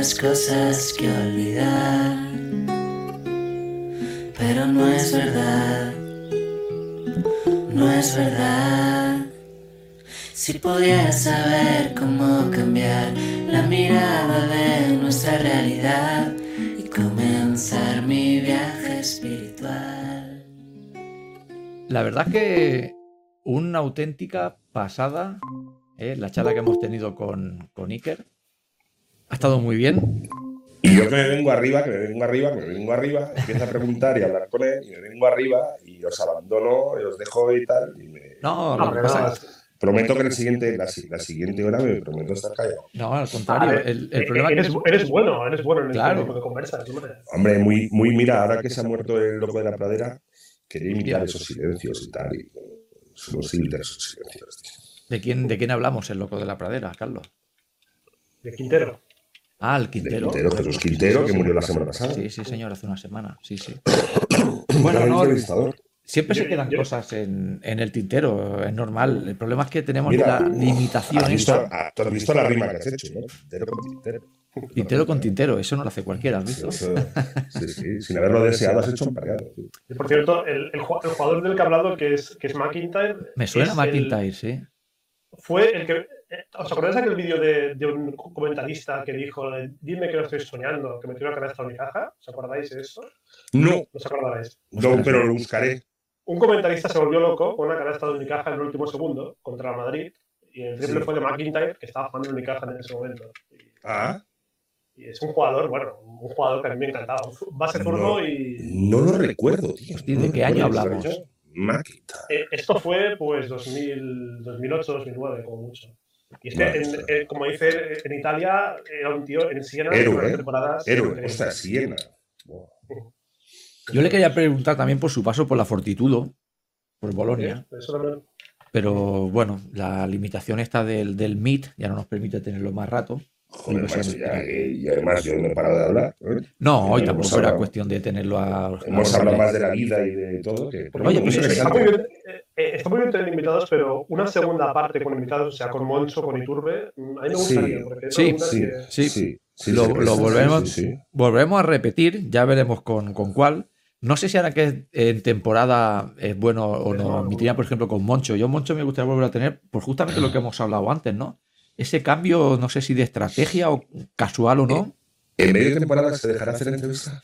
cosas que olvidar, pero no es verdad, no es verdad. Si pudiera saber cómo cambiar la mirada de nuestra realidad y comenzar mi viaje espiritual. La verdad es que una auténtica pasada ¿eh? la charla que hemos tenido con, con Iker. Ha estado muy bien. Y yo que me vengo arriba, que me vengo arriba, que me vengo arriba, empiezo a preguntar y a hablar con él, y me vengo arriba y os abandono, y os dejo y tal. Y me... No, lo que pasa es Prometo que el siguiente, la, la, siguiente hora me prometo estar callado. No, al contrario. Vale. El, el Eh, problema eres, es que eres bueno, eres bueno en Claro. este tipo de conversas. hombre. Hombre, muy, muy, mira, ahora que se ha muerto el loco de la pradera, quería imitar esos silencios y tal. Y, somos esos silencios. tío. ¿de quién, ¿de quién hablamos, el loco de la pradera, Carlos? De Quintero. Ah, el Quintero. Quintero, Jesús Quintero, que murió la semana pasada. Sí, sí, señor, hace una semana. Sí, sí. Bueno, no, entrevistador. siempre se quedan yo- cosas en, en el tintero, es normal. El problema es que tenemos Mira, la ¿Has limitación visto, esa. ah, tú has visto la rima que has hecho, ¿no? Quintero con Quintero. Tintero con tintero, eso no lo hace cualquiera, ¿has visto? Eso- sí, sí, sin haberlo deseado has hecho un. Y por cierto, el, el ju- el jugador del que he hablado, que es, que es McIntyre. Me suena McIntyre, sí. fue el que. Eh, ¿Os acordáis de aquel vídeo de, de un comentarista que dijo: Dime que no estoy soñando, que metió una canasta en mi caja? ¿Os acordáis de eso? No, ¿No os acordaréis? no, pero lo buscaré. Un comentarista se volvió loco con una canasta de Unicaja en el último segundo contra el Madrid. Y el triple Sí. fue de McIntyre, que estaba jugando en Unicaja en ese momento. Y, Ah, y es un jugador, bueno, un jugador que a mí me encantaba. Base No. zurdo y. no lo recuerdo, tío. No ¿de qué año hablamos? Eh, Esto fue, pues, 2000, 2008, 2009, como mucho. Y es que, Vale, en- eh, como dice, en Italia era un tío en Siena Héroe, ¿eh? temporadas. Héroe, Siena. Yo le quería preguntar también por su paso por la Fortitudo, por Bolonia. Sí, eso también. Pero bueno, la limitación esta del, del Meet ya no nos permite tenerlo más rato. Joder, Pues macho, ya, y además yo no he parado de hablar. ¿eh? No, hoy tampoco era hablado- cuestión de tenerlo a. Hemos a- hablado más de la vida y de todo. Que, pero Oye, pues está, muy bien, eh, eh, está muy bien tener invitados, pero una segunda parte con invitados, o sea, con Moncho, con Iturbe, mm, a mí me Sí, gustaría. sí, Sí, que- Sí. sí, sí, Lo- sí, lo volvemos- sí, sí. Volveremos a repetir, ya veremos con, con cuál. No sé si ahora que en temporada es bueno o no. No. Mi tía, por ejemplo, con Moncho. Yo, Moncho, me gustaría volver a tener, por justamente lo que hemos hablado antes, ¿no? Ese cambio, no sé si de estrategia o casual o no, ¿En medio de temporada se dejará hacer entrevista?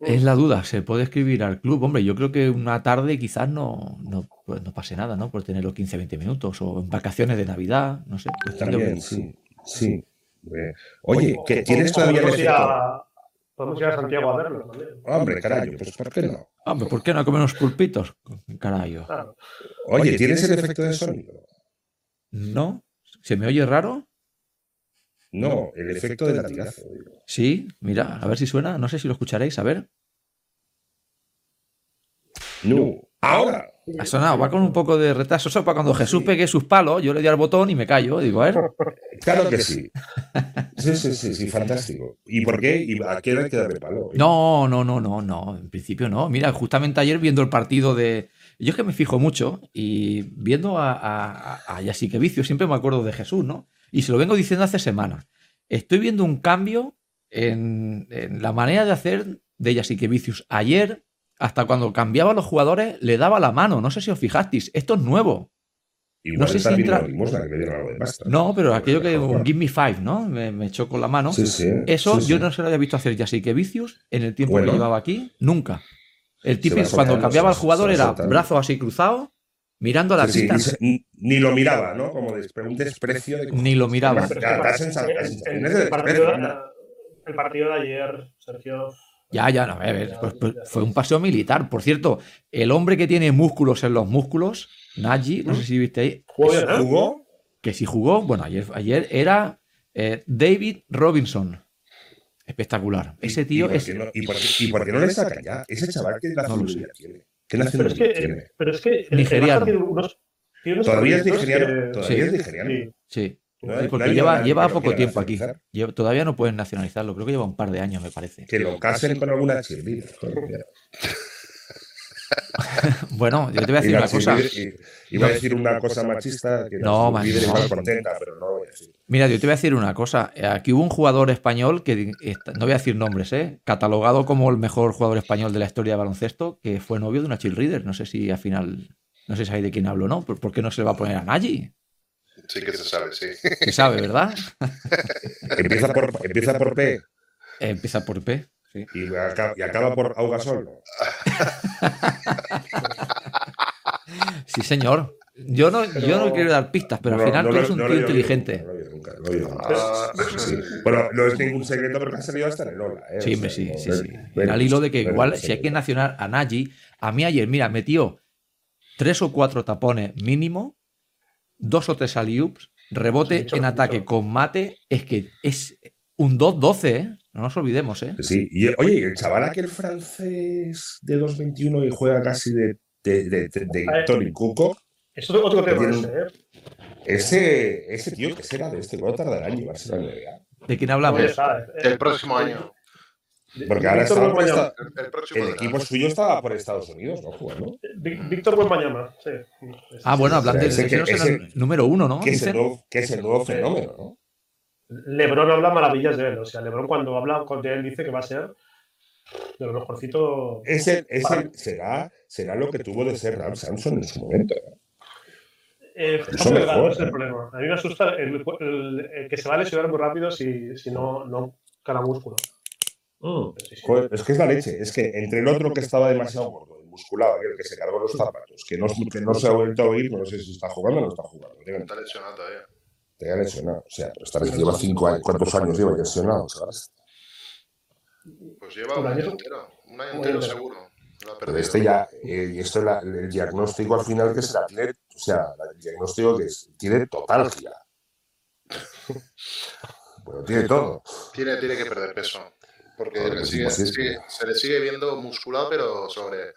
es la duda. Se puede escribir al club. Hombre, yo creo que una tarde quizás no, no, pues no pase nada, ¿no? Por tenerlo 15-20 minutos o en vacaciones de Navidad, no sé. de- También, sí. Sí. Oye, ¿que ¿tienes todavía el podemos ir, efecto? a, podemos ir a Santiago a verlo también. Hombre, carajo, pues ¿por qué no? Hombre, ¿por qué no comer unos pulpitos? Carayo. Claro. Oye, ¿tienes el efecto de sonido? ¿No? ¿Se me oye raro? No, el efecto del latigazo. digo. Sí, mira, a ver si suena. No sé si lo escucharéis, a ver. No, ahora. Ha sonado, va con un poco de retraso. Eso para cuando Jesús pegue sus palos, yo le doy al botón y me callo. Digo, a ver. Claro que sí. Sí, sí, sí, sí, fantástico. ¿Y por qué? ¿Y a qué hora hay que darle palo? No, no, no, no, no. En principio no. Mira, justamente ayer viendo el partido de. Yo es que me fijo mucho y viendo a, a, a Yasique Vicio, siempre me acuerdo de Jesús, ¿no? Y se lo vengo diciendo hace semanas. Estoy viendo un cambio en, en la manera de hacer de Yasique Vicius. Ayer, hasta cuando cambiaba a los jugadores, le daba la mano. No sé si os fijasteis. Esto es nuevo. Igual no sé si entra- de pasta. No, pero aquello que un. Give Me Five, ¿no? Me, me echó con la mano. Sí, sí. Eso sí, yo no se lo había visto hacer ya así que Vicius en el tiempo Bueno. que llevaba aquí, nunca. El tipo cuando cambiaba al se- jugador era brazo así cruzado, mirando a la Sí, ni, lo miraba, ¿no? Como de un desprecio de ni lo miraba. El- el, el partido, de- el ayer, Sergio. Ya, ya, no, a ver, pues- pues fue un paseo militar. Por cierto, el hombre que tiene músculos en los músculos, Nagy, no sé si viste ahí. ¿Jugó? que si jugó, bueno, ayer, ayer era eh, David Robinson. Espectacular. Ese tío ¿Y por es... no, y, por, qué- y por qué no le sacan ya? Ese chaval que No nacionalidad tiene. ¿Qué Pero es nacionalidad que, tiene? pero es que el- Nigeriano. Tiene unos, tiene unos Todavía es nigeriano. que- Todavía Sí. es nigeriano. Sí. Sí, No sí, hay- porque lleva, lleva poco tiempo aquí. Lleva- todavía no pueden nacionalizarlo, creo que lleva un par de años, me parece. Que lo casen con alguna cheerleader. bueno, yo te voy a decir Iba una decir- cosa. Iba a decir una cosa machista que No, igual contenta, pero no lo voy a decir. Mira, yo te voy a decir una cosa. Aquí hubo un jugador español que, no voy a decir nombres, ¿eh? catalogado como el mejor jugador español de la historia de baloncesto, que fue novio de una cheerleader. No sé si al final, no sé si sabéis de quién hablo o no. ¿Por qué no se le va a poner a Nagy? Sí que se sabe, sí. Se sabe, ¿verdad? Empieza por, empieza por P Empieza por P. sí. y acaba, y acaba por Augasol. Sí, señor. Yo no, yo no quiero dar pistas, pero al final no tú eres un tío inteligente. nunca, No lo he oído nunca, no lo he oído nunca. Sí. Bueno, no es ningún secreto porque ha salido hasta en el Ola. ¿eh? Sí, O hombre, sea, sí, sí, ven- sí. ven- al hilo de que ven- igual, ven- si hay que nacionar a Nagy, a mí ayer, mira, metió tres o cuatro tapones mínimo, dos o tres alley-oops, rebote Mucho, en mucho. ataque con mate, es que es un 2-12, ¿eh? No nos olvidemos, ¿eh? Sí, y oye, el chaval aquel francés de 2.21 y juega casi de, de, de, de- de. Tony Kukoc, Es otro, otro tema ese, ¿eh? ese, ese tío que será de este, ¿cuánto tardará en llevarse a la NBA? ¿De quién hablamos? ya está, eh. El próximo año. Porque ahora Víctor por esta- El, el equipo suyo estaba por Estados Unidos, ¿no? Jugando. Ví- Víctor Wembanyama, sí. Ah, bueno, hablando de Ese que- ese será ese- el número uno, ¿no? Que es, el nuevo, que es el nuevo fenómeno, ¿no? Lebron habla maravillas de él. O sea, Lebron cuando habla con de él dice que va a ser de lo mejorcito. Ese, ese será, será lo que tuvo de ser Ram Samson en su momento. ¿no? Eh, Eso mejor, ese es el ¿eh? problema. A mí me asusta el, el- el que se va a lesionar muy rápido si, si no, no gana músculo. Sí, sí. Joder, es que es la leche. Es que entre el otro que estaba demasiado gordo, y musculado, aquel que se cargó los zapatos, que no, que no se ha vuelto a oír, no sé si está jugando o no está jugando. Está lesionado todavía. Ha lesionado. O sea, pero esta vez lleva cinco años. ¿Cuántos años lleva lesionado? ¿sabes? Pues lleva Un un año entero. Un año entero seguro. Pero este ya, eh, esto es la- el diagnóstico al final que será tiene, o sea, el diagnóstico que es, tiene totalgia. Bueno, tiene todo. Tiene, tiene que perder peso. Porque Joder, le es sigue- imposible. sigue- se le sigue viendo musculado, pero sobre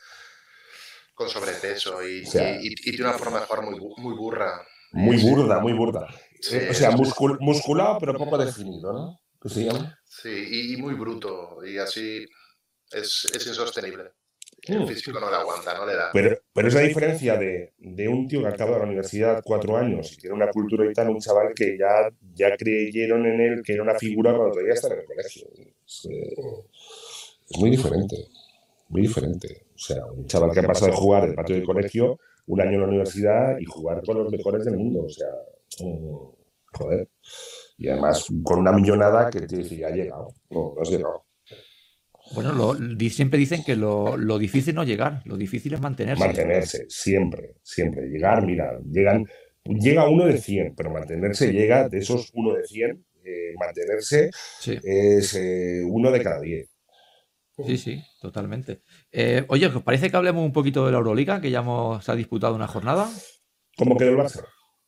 con sobrepeso y, O sea, y- y- y tiene una forma de jugar muy, bu- muy burra. Muy burda, muy burda. Sí, Eh, o sea, muscul- musculado pero poco definido, ¿no? ¿Qué se llama? Sí, y, y muy bruto. Y así es, es insostenible. El Mm. físico no le aguanta, no le da. Pero, pero es la diferencia de, de un tío que acaba de la universidad cuatro años y tiene una cultura y tal, un chaval que ya, ya creyeron en él que era una figura cuando todavía está en el colegio. Es, eh, es muy diferente, muy diferente. O sea, un chaval que ha pasado de jugar el patio del colegio un año en la universidad y jugar con los mejores del mundo. O sea, mm, joder. Y además con una millonada que te dice, ya ha llegado. No, no has llegado. Bueno, lo- siempre dicen que lo, lo difícil no es llegar, lo difícil es mantenerse. Mantenerse, siempre, siempre. Llegar, mira, llegan, llega uno de 100, pero mantenerse llega de esos uno de 100, eh, mantenerse Sí, es eh, uno de cada 10. sí, sí, totalmente. Eh, oye, ¿os parece que hablemos un poquito de la Euroliga, que ya hemos, se ha disputado una jornada? ¿Cómo quedó el Barça?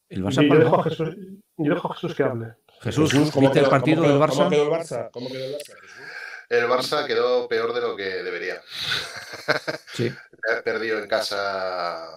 El Barça Yo, yo dejo a Jesús, yo dejo a Jesús que hable. Jesús, ¿cómo ¿viste el quedó- partido cómo del quedó- ¿Cómo Barça? quedó el Barça? ¿Cómo quedó el Barça? Jesús? El Barça quedó peor de lo que debería. Sí, Ha perdido en casa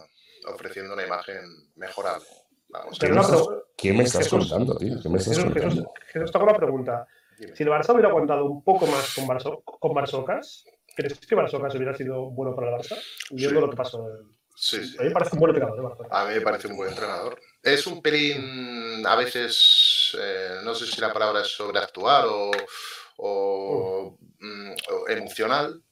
ofreciendo una imagen mejorable. Vamos, ¿Qué me estás, qué me estás Jesús- contando, tío? ¿Qué me estás Jesús, Jesús, contando? Jesús, te hago una pregunta. dime. Si el Barça hubiera aguantado un poco más con, Barso- con Barsocas, ¿crees que Barsocas hubiera sido bueno para el Barça? Viendo Sí. lo que pasó. Sí, sí. A mí me parece un buen entrenador. ¿eh? A mí me parece un buen entrenador. Es un pelín, a veces, eh, no sé si la palabra es sobreactuar o, o, mm, o emocional,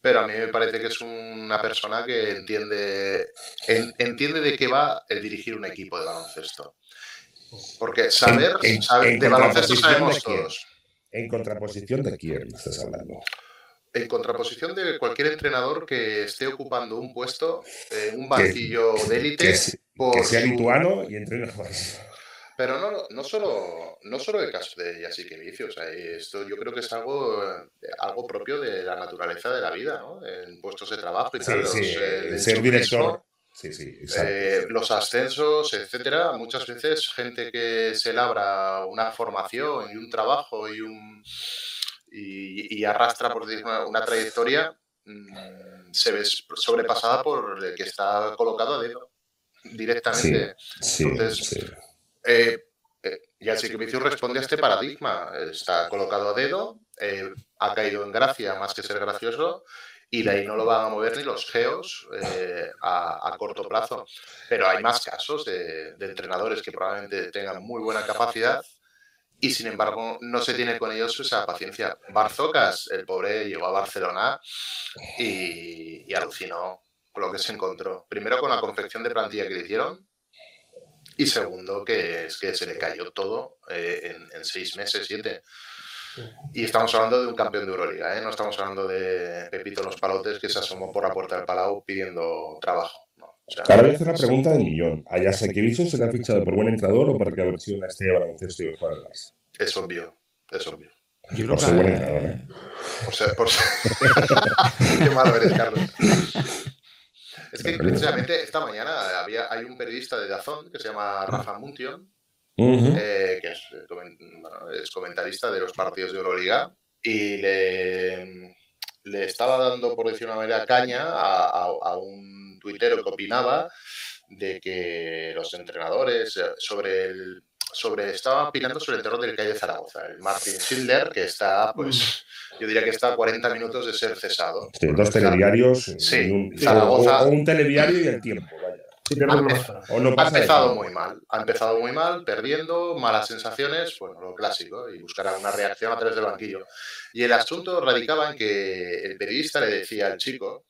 pero a mí me parece que es una persona que entiende, en- entiende de qué va el dirigir un equipo de baloncesto. Porque saber, En- en- saber- de baloncesto sabemos de todos. ¿En contraposición de quién estás hablando? En contraposición de cualquier entrenador que esté ocupando un puesto en un banquillo de élite por que sea su- lituano y entrena más. Pero no, no solo, no solo el caso de Yasique Vicio, o sea, esto yo creo que es algo, algo propio de la naturaleza de la vida, ¿no? En puestos de trabajo y Sí, tal. sí, eh, el ser director. Sí, sí, exacto. eh, los ascensos, etcétera, muchas veces gente que se labra una formación y un trabajo y un y, y arrastra por decir una, una trayectoria mm, se ve sobrepasada por el que está colocado a dedo directamente. Sí, entonces, sí. Eh, eh, ya sí que Vicius responde a este paradigma. Está colocado a dedo, eh, ha caído en gracia más que ser gracioso y de ahí no lo van a mover ni los geos eh, a, corto plazo. Pero hay más casos de, entrenadores que probablemente tengan muy buena capacidad y sin embargo no se tiene con ellos esa paciencia. Barzocas, el pobre, llegó a Barcelona y, alucinó con lo que se encontró. Primero con la confección de plantilla que le hicieron y segundo que es que se le cayó todo eh, en, en seis meses, siete. Y estamos hablando de un campeón de Euroliga, ¿eh? no estamos hablando de Pepito Los Palotes que se asomó por la puerta del Palau pidiendo trabajo. Ahora voy a hacer la pregunta del millón. ¿A Yasekevicio se le ha fichado por buen entrenador o porque haber sido una estrella de baloncesto y jugar Es obvio, es obvio. Yo por ser buen entrenador, ¿eh? Por ser, por ser... Qué malo eres, Carlos. Es que precisamente esta mañana había, hay un periodista de Dazón que se llama Rafa Muntion, eh, que es, comentarista de los partidos de Euroliga, y le, le estaba dando, por decir una manera, caña a, un tuitero que opinaba de que los entrenadores eh, sobre el sobre estaba opinando sobre el terror del calle de Zaragoza, el Martin Schindler, que está, pues, yo diría que está a 40 minutos de ser cesado. dos telediarios sí, un, Zaragoza, o, un telediario y el tiempo, vaya ha, empezado muy mal, ha empezado muy mal, perdiendo, malas sensaciones, bueno, lo clásico, y buscará una reacción a través del banquillo. Y el asunto radicaba en que el periodista le decía al chico,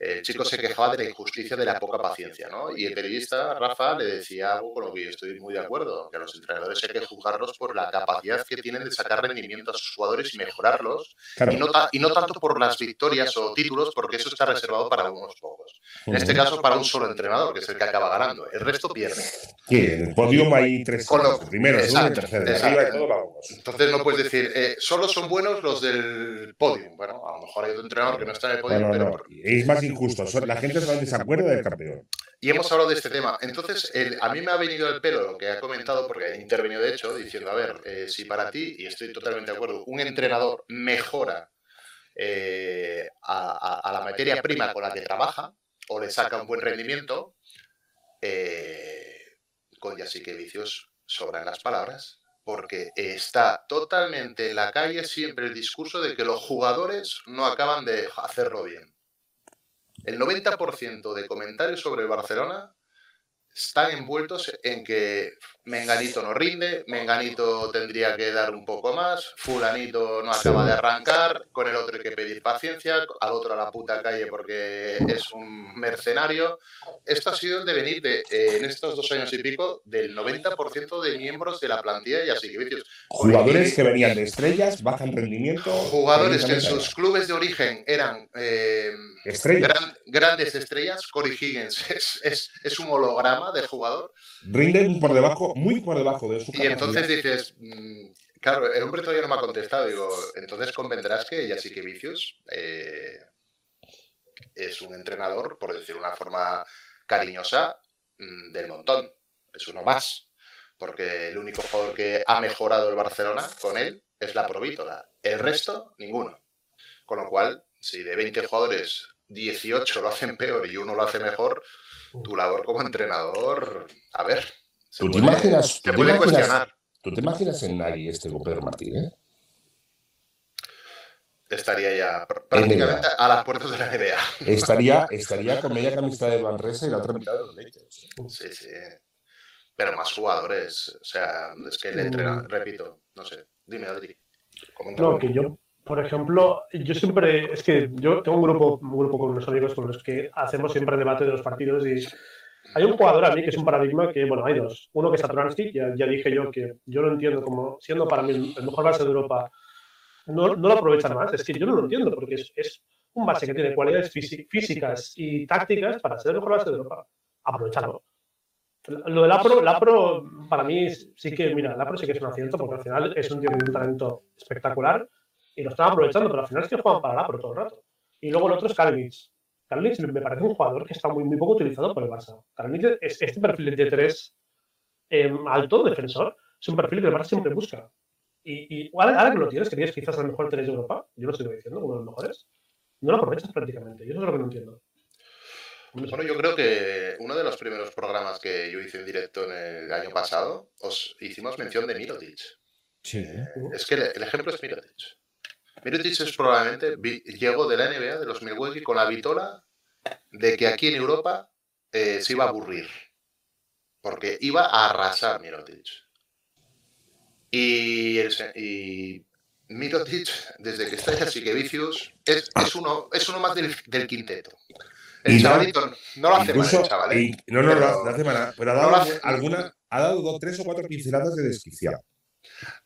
el chico se quejaba de la injusticia de la poca paciencia, ¿no? Y el periodista, Rafa, le decía algo con lo que yo estoy muy de acuerdo, que a los entrenadores hay que juzgarlos por la capacidad que tienen de sacar rendimiento a sus jugadores y mejorarlos, y, no y, no tanto por las victorias o títulos, porque eso está reservado para unos pocos. En este caso, para un solo entrenador, que es el que acaba ganando. El resto pierde. Sí, en el podium hay tres primero, segundo y tercero. Entonces no puedes decir, eh, solo son buenos los del podium. Bueno, a lo mejor hay otro entrenador que no está en el podium, pero... Es más injusto. La gente solamente se acuerda del campeón. Y hemos hablado de este tema. Entonces, a mí me ha venido el pelo lo que ha comentado, porque ha intervenido de hecho, diciendo, a ver, eh, si para ti, y estoy totalmente de acuerdo, un entrenador mejora eh, a, la materia prima con la que trabaja, o le saca un buen rendimiento, eh, con ya sí que vicios sobran las palabras, porque está totalmente en la calle siempre el discurso de que los jugadores no acaban de hacerlo bien. El 90% de comentarios sobre Barcelona están envueltos en que Menganito no rinde, Menganito tendría que dar un poco más, Fulanito no acaba de arrancar, con el otro hay que pedir paciencia, al otro a la puta calle porque es un mercenario. Esto ha sido el devenir de, eh, en estos dos años y pico del 90% de miembros de la plantilla y así que Jugadores que venían de estrellas, bajan rendimiento. Jugadores que en sus clubes de origen eran eh, grandes estrellas. Corey Higgins es, es un holograma de jugador. Rinden por debajo muy por debajo de su Y entonces dices, mm, claro, el hombre todavía no me ha contestado. Digo, entonces convendrás que ya sí que Vicius eh, es un entrenador, por decir una forma cariñosa, mm, del montón. Es uno más. Porque el único jugador que ha mejorado el Barcelona con él es la Provítola. El resto, ninguno. Con lo cual, si de 20 jugadores 18 lo hacen peor y uno lo hace mejor, tu labor como entrenador, a ver, ¿Tú te, imaginas, ¿tú, te imaginas, en Nagui este con Pedro Martínez? Estaría ya prácticamente a las puertas de la NBA. Estaría, estaría con media camiseta de Manresa y la otra mitad de los Lakers. Sí, sí. Pero más jugadores. O sea, es que el entrenador, repito, no sé. Dime, Adri. No, que yo, por ejemplo, yo siempre, es que yo tengo un grupo, un grupo con unos amigos con los que hacemos siempre debate de los partidos y hay un jugador a mí que es un paradigma que, bueno, hay dos. Uno que es Satoransky, ya, ya dije yo que yo no entiendo como, siendo para mí el mejor base de Europa, no, no lo aprovechan más. Es que yo no lo entiendo porque es, es un base que tiene cualidades físicas y tácticas para ser el mejor base de Europa. Aprovecharlo. Lo del Apro, Apro para mí sí que, mira, el Apro sí que es un acierto porque al final es un tío con un talento espectacular y lo están aprovechando, pero al final es que juegan para el Apro todo el rato. Y luego el otro es Kalinic, Carlitos me parece un jugador que está muy, muy poco utilizado por el Barça. Es, este perfil de tres em, alto, defensor, es un perfil que el Barça siempre busca. Y, y ahora, que lo tienes, que tienes quizás el mejor tres de Europa, yo lo estoy diciendo, uno de los mejores, no lo aprovechas prácticamente. Y eso es lo que no entiendo. Bueno, yo creo que uno de los primeros programas que yo hice en directo en el año pasado, os hicimos mención de Mirotic. Sí. Es que el, ejemplo es Mirotic. Mirotic es probablemente, llegó de la NBA, de los Milwaukee, con la vitola de que aquí en Europa eh, se iba a aburrir. Porque iba a arrasar Mirotic. Y, y Mirotic, desde que está así que Vicius, es, es, uno, es uno más del, del quinteto. El chavalito no, lo hace mal, chaval. ¿eh? no, no, lo hace mal. Pero ha dado, alguna, ha dado tres o cuatro pinceladas de desquiciado.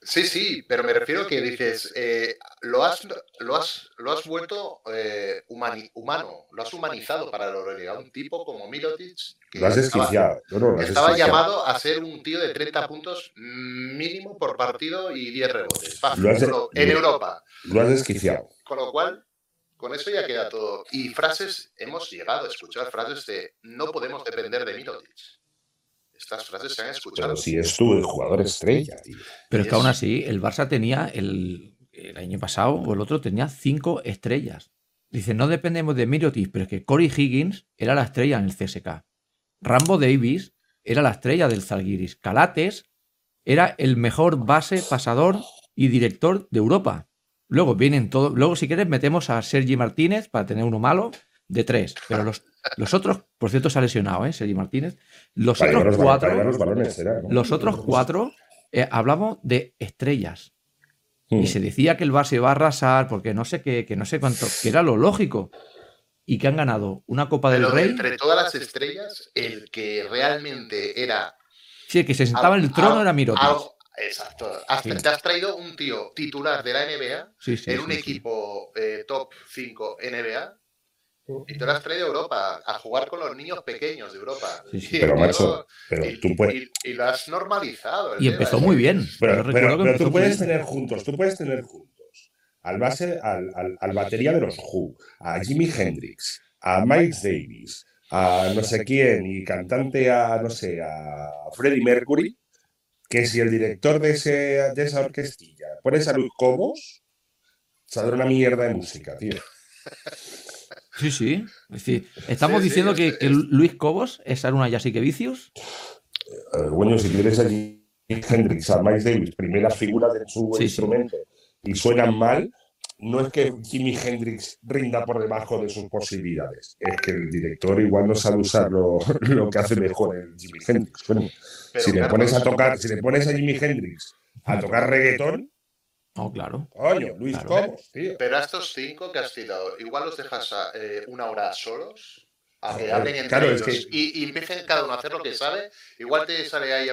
Sí, sí, pero me refiero a que dices, eh, lo, has, lo, has, lo has vuelto eh, humano, lo has humanizado para lo a un tipo como Milotic. Que lo has desquiciado. Estaba, llamado a ser un tío de 30 puntos mínimo por partido y 10 rebotes. en Europa. Lo has desquiciado. Con lo cual, con eso ya queda todo. Y frases, hemos llegado a escuchar frases de no podemos depender de Milotic. Estas frases se han escuchado. Pero si es tú el jugador estrella, tío. Pero es que aún así, el Barça tenía el, año pasado o el otro tenía cinco estrellas. Dice, no dependemos de Mirotic, pero es que Corey Higgins era la estrella en el CSK. Rambo Davis era la estrella del Zalgiris. Calates era el mejor base, pasador y director de Europa. Luego vienen todos. Luego, si quieres, metemos a Sergi Martínez para tener uno malo de tres. Pero los, los otros, por cierto, se ha lesionado, ¿eh? Sergi Martínez. Los otros cuatro. Los, otros cuatro eh, hablamos de estrellas. Y hmm. se decía que el Barça iba a arrasar porque no sé qué, que no sé cuánto, que era lo lógico. Y que han ganado una Copa del Rey. Entre todas las estrellas, el que realmente era. Sí, el que se sentaba en el trono era Mirotic. Exacto. Te has traído un tío titular de la NBA en un equipo eh, top 5 NBA y te lo has traído a Europa, a jugar con los niños pequeños de Europa. pero macho, pero y, tú puedes... y, lo has normalizado. Y empezó muy bien. Pero, tú puedes tener juntos, tú puedes tener juntos al base, al, al, batería de los Who, a Jimi Hendrix, a Miles Davis, a no sé quién, y cantante a, no sé, a Freddie Mercury, que si el director de, ese, de esa orquestilla pones a Luz Cobos, saldrá una mierda de música, tío. Sí, sí. Es decir, estamos diciendo que, Luis Cobos es una que Vicios. Eh, bueno, si quieres allí Hendrix, a Miles Davis, primeras figuras de su instrumento, y suenan mal, no es que Jimi Hendrix rinda por debajo de sus posibilidades, es que el director igual no sabe usar lo, que hace mejor el Jimi Hendrix. si le pones a tocar, si le pones a Jimi Hendrix a tocar reggaetón, Oh, claro. Coño, Luis tío. Pero a estos cinco que has citado, igual los dejas eh, una hora solos, a que hablen entre ellos y, y, empiecen cada uno a hacer lo que sabe, igual te sale ahí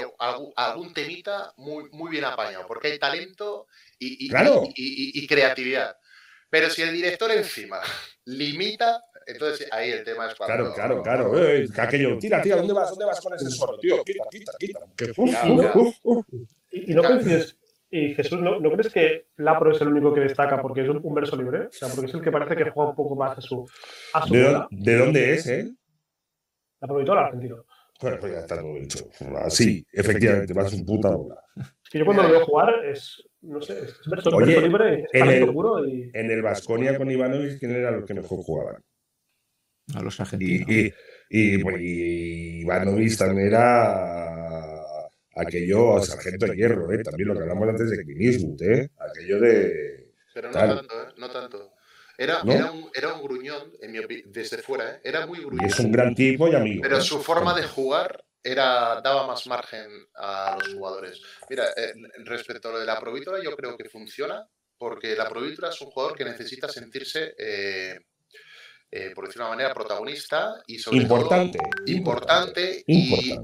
algún, temita muy, muy bien apañado, porque hay talento y, y, creatividad. Pero si el director encima limita, entonces ahí el tema es para. Claro, claro, claro. Eh, aquello, tira, tira, ¿dónde vas? ¿Dónde vas con ese solo, tío? Quita, quita, quita. y no coincides y Jesús, ¿no, ¿no crees que Lapro es el único que destaca porque es un, verso libre? O sea, porque es el que parece que juega un poco más a su. A su ¿De, dónde es él? La provitora argentino. Bueno, pues ya está todo dicho. Sí, efectivamente, va a su puta bola. Es que yo cuando lo veo jugar es. No sé, es verso, Oye, libre, en el, puro y... en el Vasconia con Ivanovic, ¿quién era los que mejor jugaban? A los argentinos. Y, y, y, y Ivanovic también era aquello al sargento de hierro, ¿eh? también lo que hablamos antes de Clint ¿eh? aquello de... Pero no tanto, ¿eh? no tanto. Era, era, un, era, un, gruñón, en mi desde fuera, ¿eh? era muy gruñón. Y es un gran tipo y amigo. Pero su forma de jugar era, daba más margen a los jugadores. Mira, eh, respecto a lo de la provítora, yo creo que funciona, porque la provítora es un jugador que necesita sentirse eh, por decirlo de una manera, protagonista y sobre importante, todo importante, y,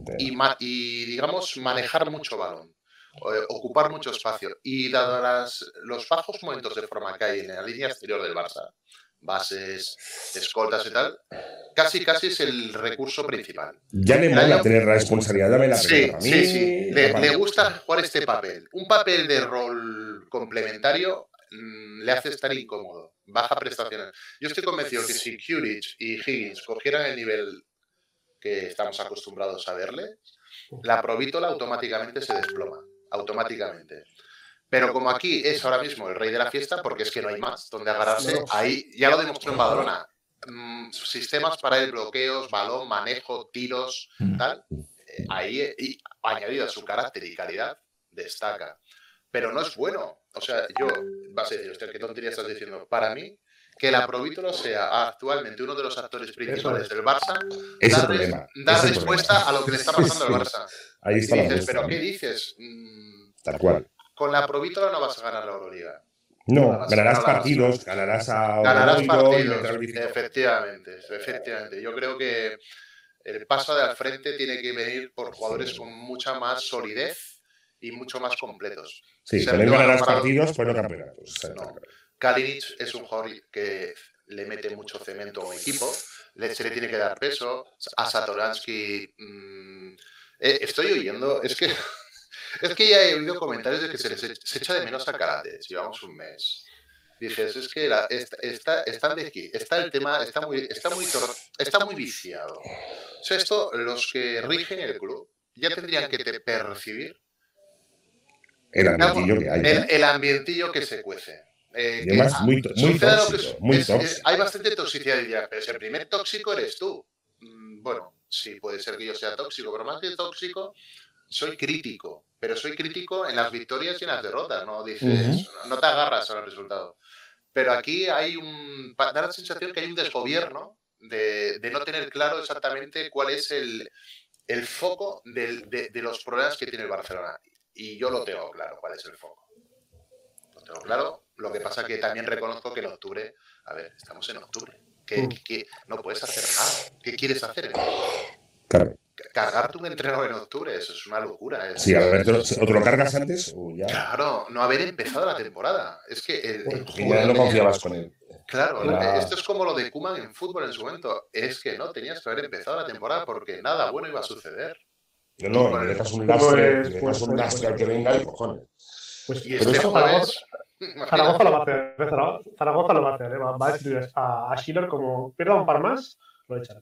Y, digamos, manejar mucho balón, eh, ocupar mucho espacio. Y dado las, los bajos momentos de forma que hay en la línea exterior del Barça, bases, escoltas y tal, casi casi es el recurso principal. Ya le mola tener la responsabilidad, de la sí, sí, sí, le, gusta jugar este papel. Un papel de rol complementario le hace estar incómodo baja prestaciones. Yo estoy convencido que si Curich y Higgins cogieran el nivel que estamos acostumbrados a verle, la provítola automáticamente se desploma, automáticamente. Pero como aquí es ahora mismo el rey de la fiesta, porque es que no hay más donde agarrarse, ahí ya lo demostró en Badalona. Mm, sistemas para el bloqueos, balón, manejo, tiros, mm. tal. Eh, ahí, y añadido a su carácter y calidad, destaca. pero no es bueno. O sea, yo, vas a decir, hostia, ¿qué tontería estás diciendo? Para mí, que la Provítolo sea actualmente uno de los actores principales del Barça, da, respuesta a lo que le está pasando al Barça. Ahí está dices, ¿pero qué dices? Mm, Tal cual. Con la Provítola no vas a ganar la Euroliga. No, ganarás partidos, ganarás a ganarás partidos, efectivamente, efectivamente. Yo creo que el paso de al frente tiene que venir por jugadores con mucha más solidez y mucho más completos. Sí, también ganarás partidos, pero no campeonatos. No. Kalinic es un jugador que le mete mucho cemento a un equipo, se le tiene que dar peso. A Satoransky mm, eh, estoy oyendo, es que es que ya he oído comentarios de que se les se echa de menos a Karate, llevamos un mes. Dices, es que está, está, está, el tema, está muy, está muy, está muy viciado. O sea, esto, los que rigen el club ya tendrían que percibir el ambientillo que hay. El, ambientillo que se cuece. Eh, además, muy, muy tóxico. Muy tóxico. hay bastante toxicidad, pero el primer tóxico eres tú. Mm, bueno, sí, puede ser que yo sea tóxico, pero más que tóxico, soy crítico. Pero soy crítico en las victorias y en las derrotas, ¿no? Dices, no te agarras al resultado. Pero aquí hay un. da la sensación que hay un desgobierno de, de no tener claro exactamente cuál es el, el foco de, de, los problemas que tiene el Barcelona. Y yo lo tengo claro cuál es el foco. Lo tengo claro. Lo que pasa que también reconozco que en octubre. A ver, estamos en octubre. Que, que, no puedes hacer nada. ¿Qué quieres hacer? Claro cargarte un entreno en octubre, eso es una locura. Sí, a ver, ¿o te lo cargas antes? ya... Claro, no haber empezado la temporada. Es que el, ya no confiabas con él. Claro, esto es como lo de Kuman en fútbol en su momento. Es que no tenías que haber empezado la temporada porque nada bueno iba a suceder. No, no, le dejas un lastre, le dejas un lastre al que venga y cojones. Pues, y este jueves... Zaragoza lo va a hacer, Zaragoza lo va a hacer, ¿eh? va a decir a, a Schiller como pierda un par más, lo echan.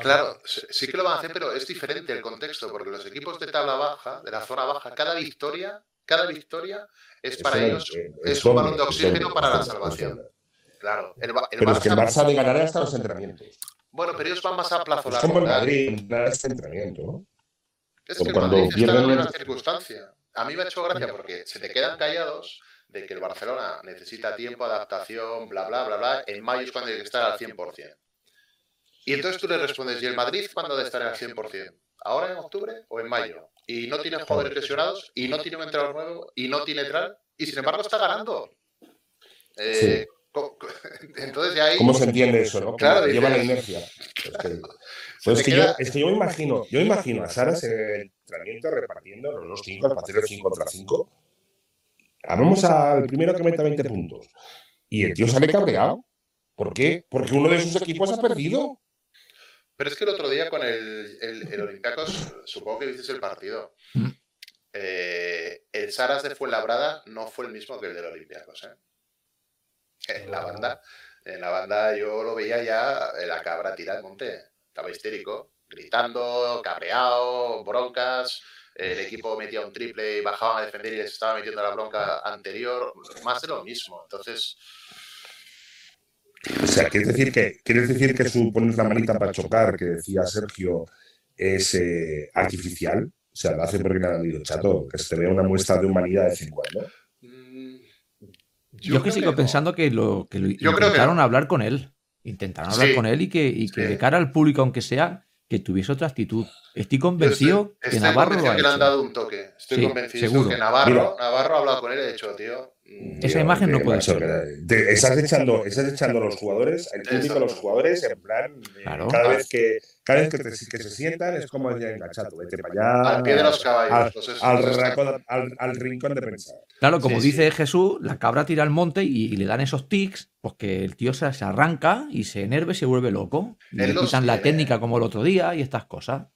Claro, sí que lo van a hacer, pero es diferente el contexto, porque los equipos de tabla baja, de la zona baja, cada victoria, cada victoria es para ellos, es, un balón de oxígeno para la salvación. Claro, el, el pero Barça, es que el Barça le ganará hasta los entrenamientos. Bueno, pero ellos van más a plazo largo. Es como el Madrid, este entrenamiento, ¿no? Es que el Madrid está en una circunstancia. A mí me ha hecho gracia porque se te quedan callados de que el Barcelona necesita tiempo, adaptación, bla, bla, bla, bla. En mayo es cuando hay que estar al 100%. Y entonces tú le respondes, ¿y el Madrid cuándo debe estar al 100%? ¿Ahora en octubre o en mayo? Y no tiene jugadores lesionados, y no tiene un entrenador nuevo, y no tiene tal, y sin embargo está ganando. Eh, entonces ya ahí... ¿Cómo se entiende eso? ¿no? Claro, lleva la inercia. Es que, yo, es que yo me imagino, yo imagino a Saras en el entrenamiento repartiendo los dos 5 al partido 5 contra 5. Vamos al primero que meta 20 puntos. Y el tío sale cabreado. ¿Por qué? Porque uno de sus equipos ha perdido. Pero es que el otro día con el, el, Olympiacos, supongo que dices el partido. Mm. Eh, el Saras de Fuenlabrada no fue el mismo que el del Olympiacos. ¿eh? En la banda, en la banda yo lo veía ya la cabra tirada al monte. Estaba histérico, gritando, cabreado, broncas. El equipo metía un triple y bajaban a defender y les estaba metiendo la bronca anterior. Más de lo mismo. Entonces, o sea, ¿quieres decir que, ¿quieres decir que su poner la manita para chocar, que decía Sergio, es eh, artificial? O sea, lo hace porque le han dicho, chato, que se te vea una muestra de humanidad de vez en. Mm, yo, que sigo pensando que lo, que intentaron hablar con él. Intentaron hablar con él y que, y que de cara al público, aunque sea, que tuviese otra actitud. Estoy convencido que Navarro lo ha que le han dado un toque. Estoy convencido que Navarro, Navarro ha hablado con él y ha dicho, tío, esa imagen no puede ser. estás, echando, estás echando a los jugadores, el público a los jugadores, en plan, eh, cada vez que cada vez que, que, se sientan es como decía enganchado, vete para allá. Al pie de los caballos. Al, rincón de pensar. Claro, como dice Jesús, la cabra tira al monte y, le dan esos tics, pues que el tío se, arranca y se enerve y se vuelve loco. Y le quitan la técnica como el otro día y estas cosas.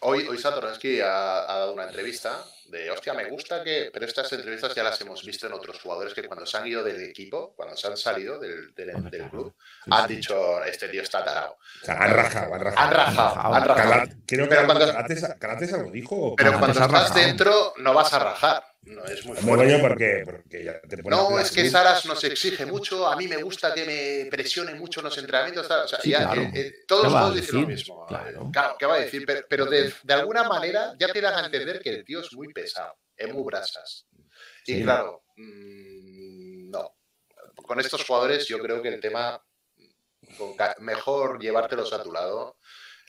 Hoy, hoy Satoransky ha, ha dado una entrevista de, hostia, me gusta que, pero estas entrevistas ya las hemos visto en otros jugadores que cuando se han ido del equipo, cuando se han salido del, del, club, han dicho, este tío está tarado. O sea, han rajado, han rajado. Han rajado, han rajado. Creo que Calates algo dijo. Pero cuando estás dentro no vas a rajar. No es muy fuerte. porque, porque ya te no, es que Saras nos exige mucho. A mí me gusta que me presione mucho en los entrenamientos. O sea, ya, eh, eh, todos los dicen lo mismo. Claro. ¿qué va a decir? Pero, de, de, alguna manera ya te dan a entender que el tío es muy pesado, es muy brasas. Y Sí. claro, mm, no. Con estos jugadores yo creo que el tema, con mejor llevártelos a tu lado.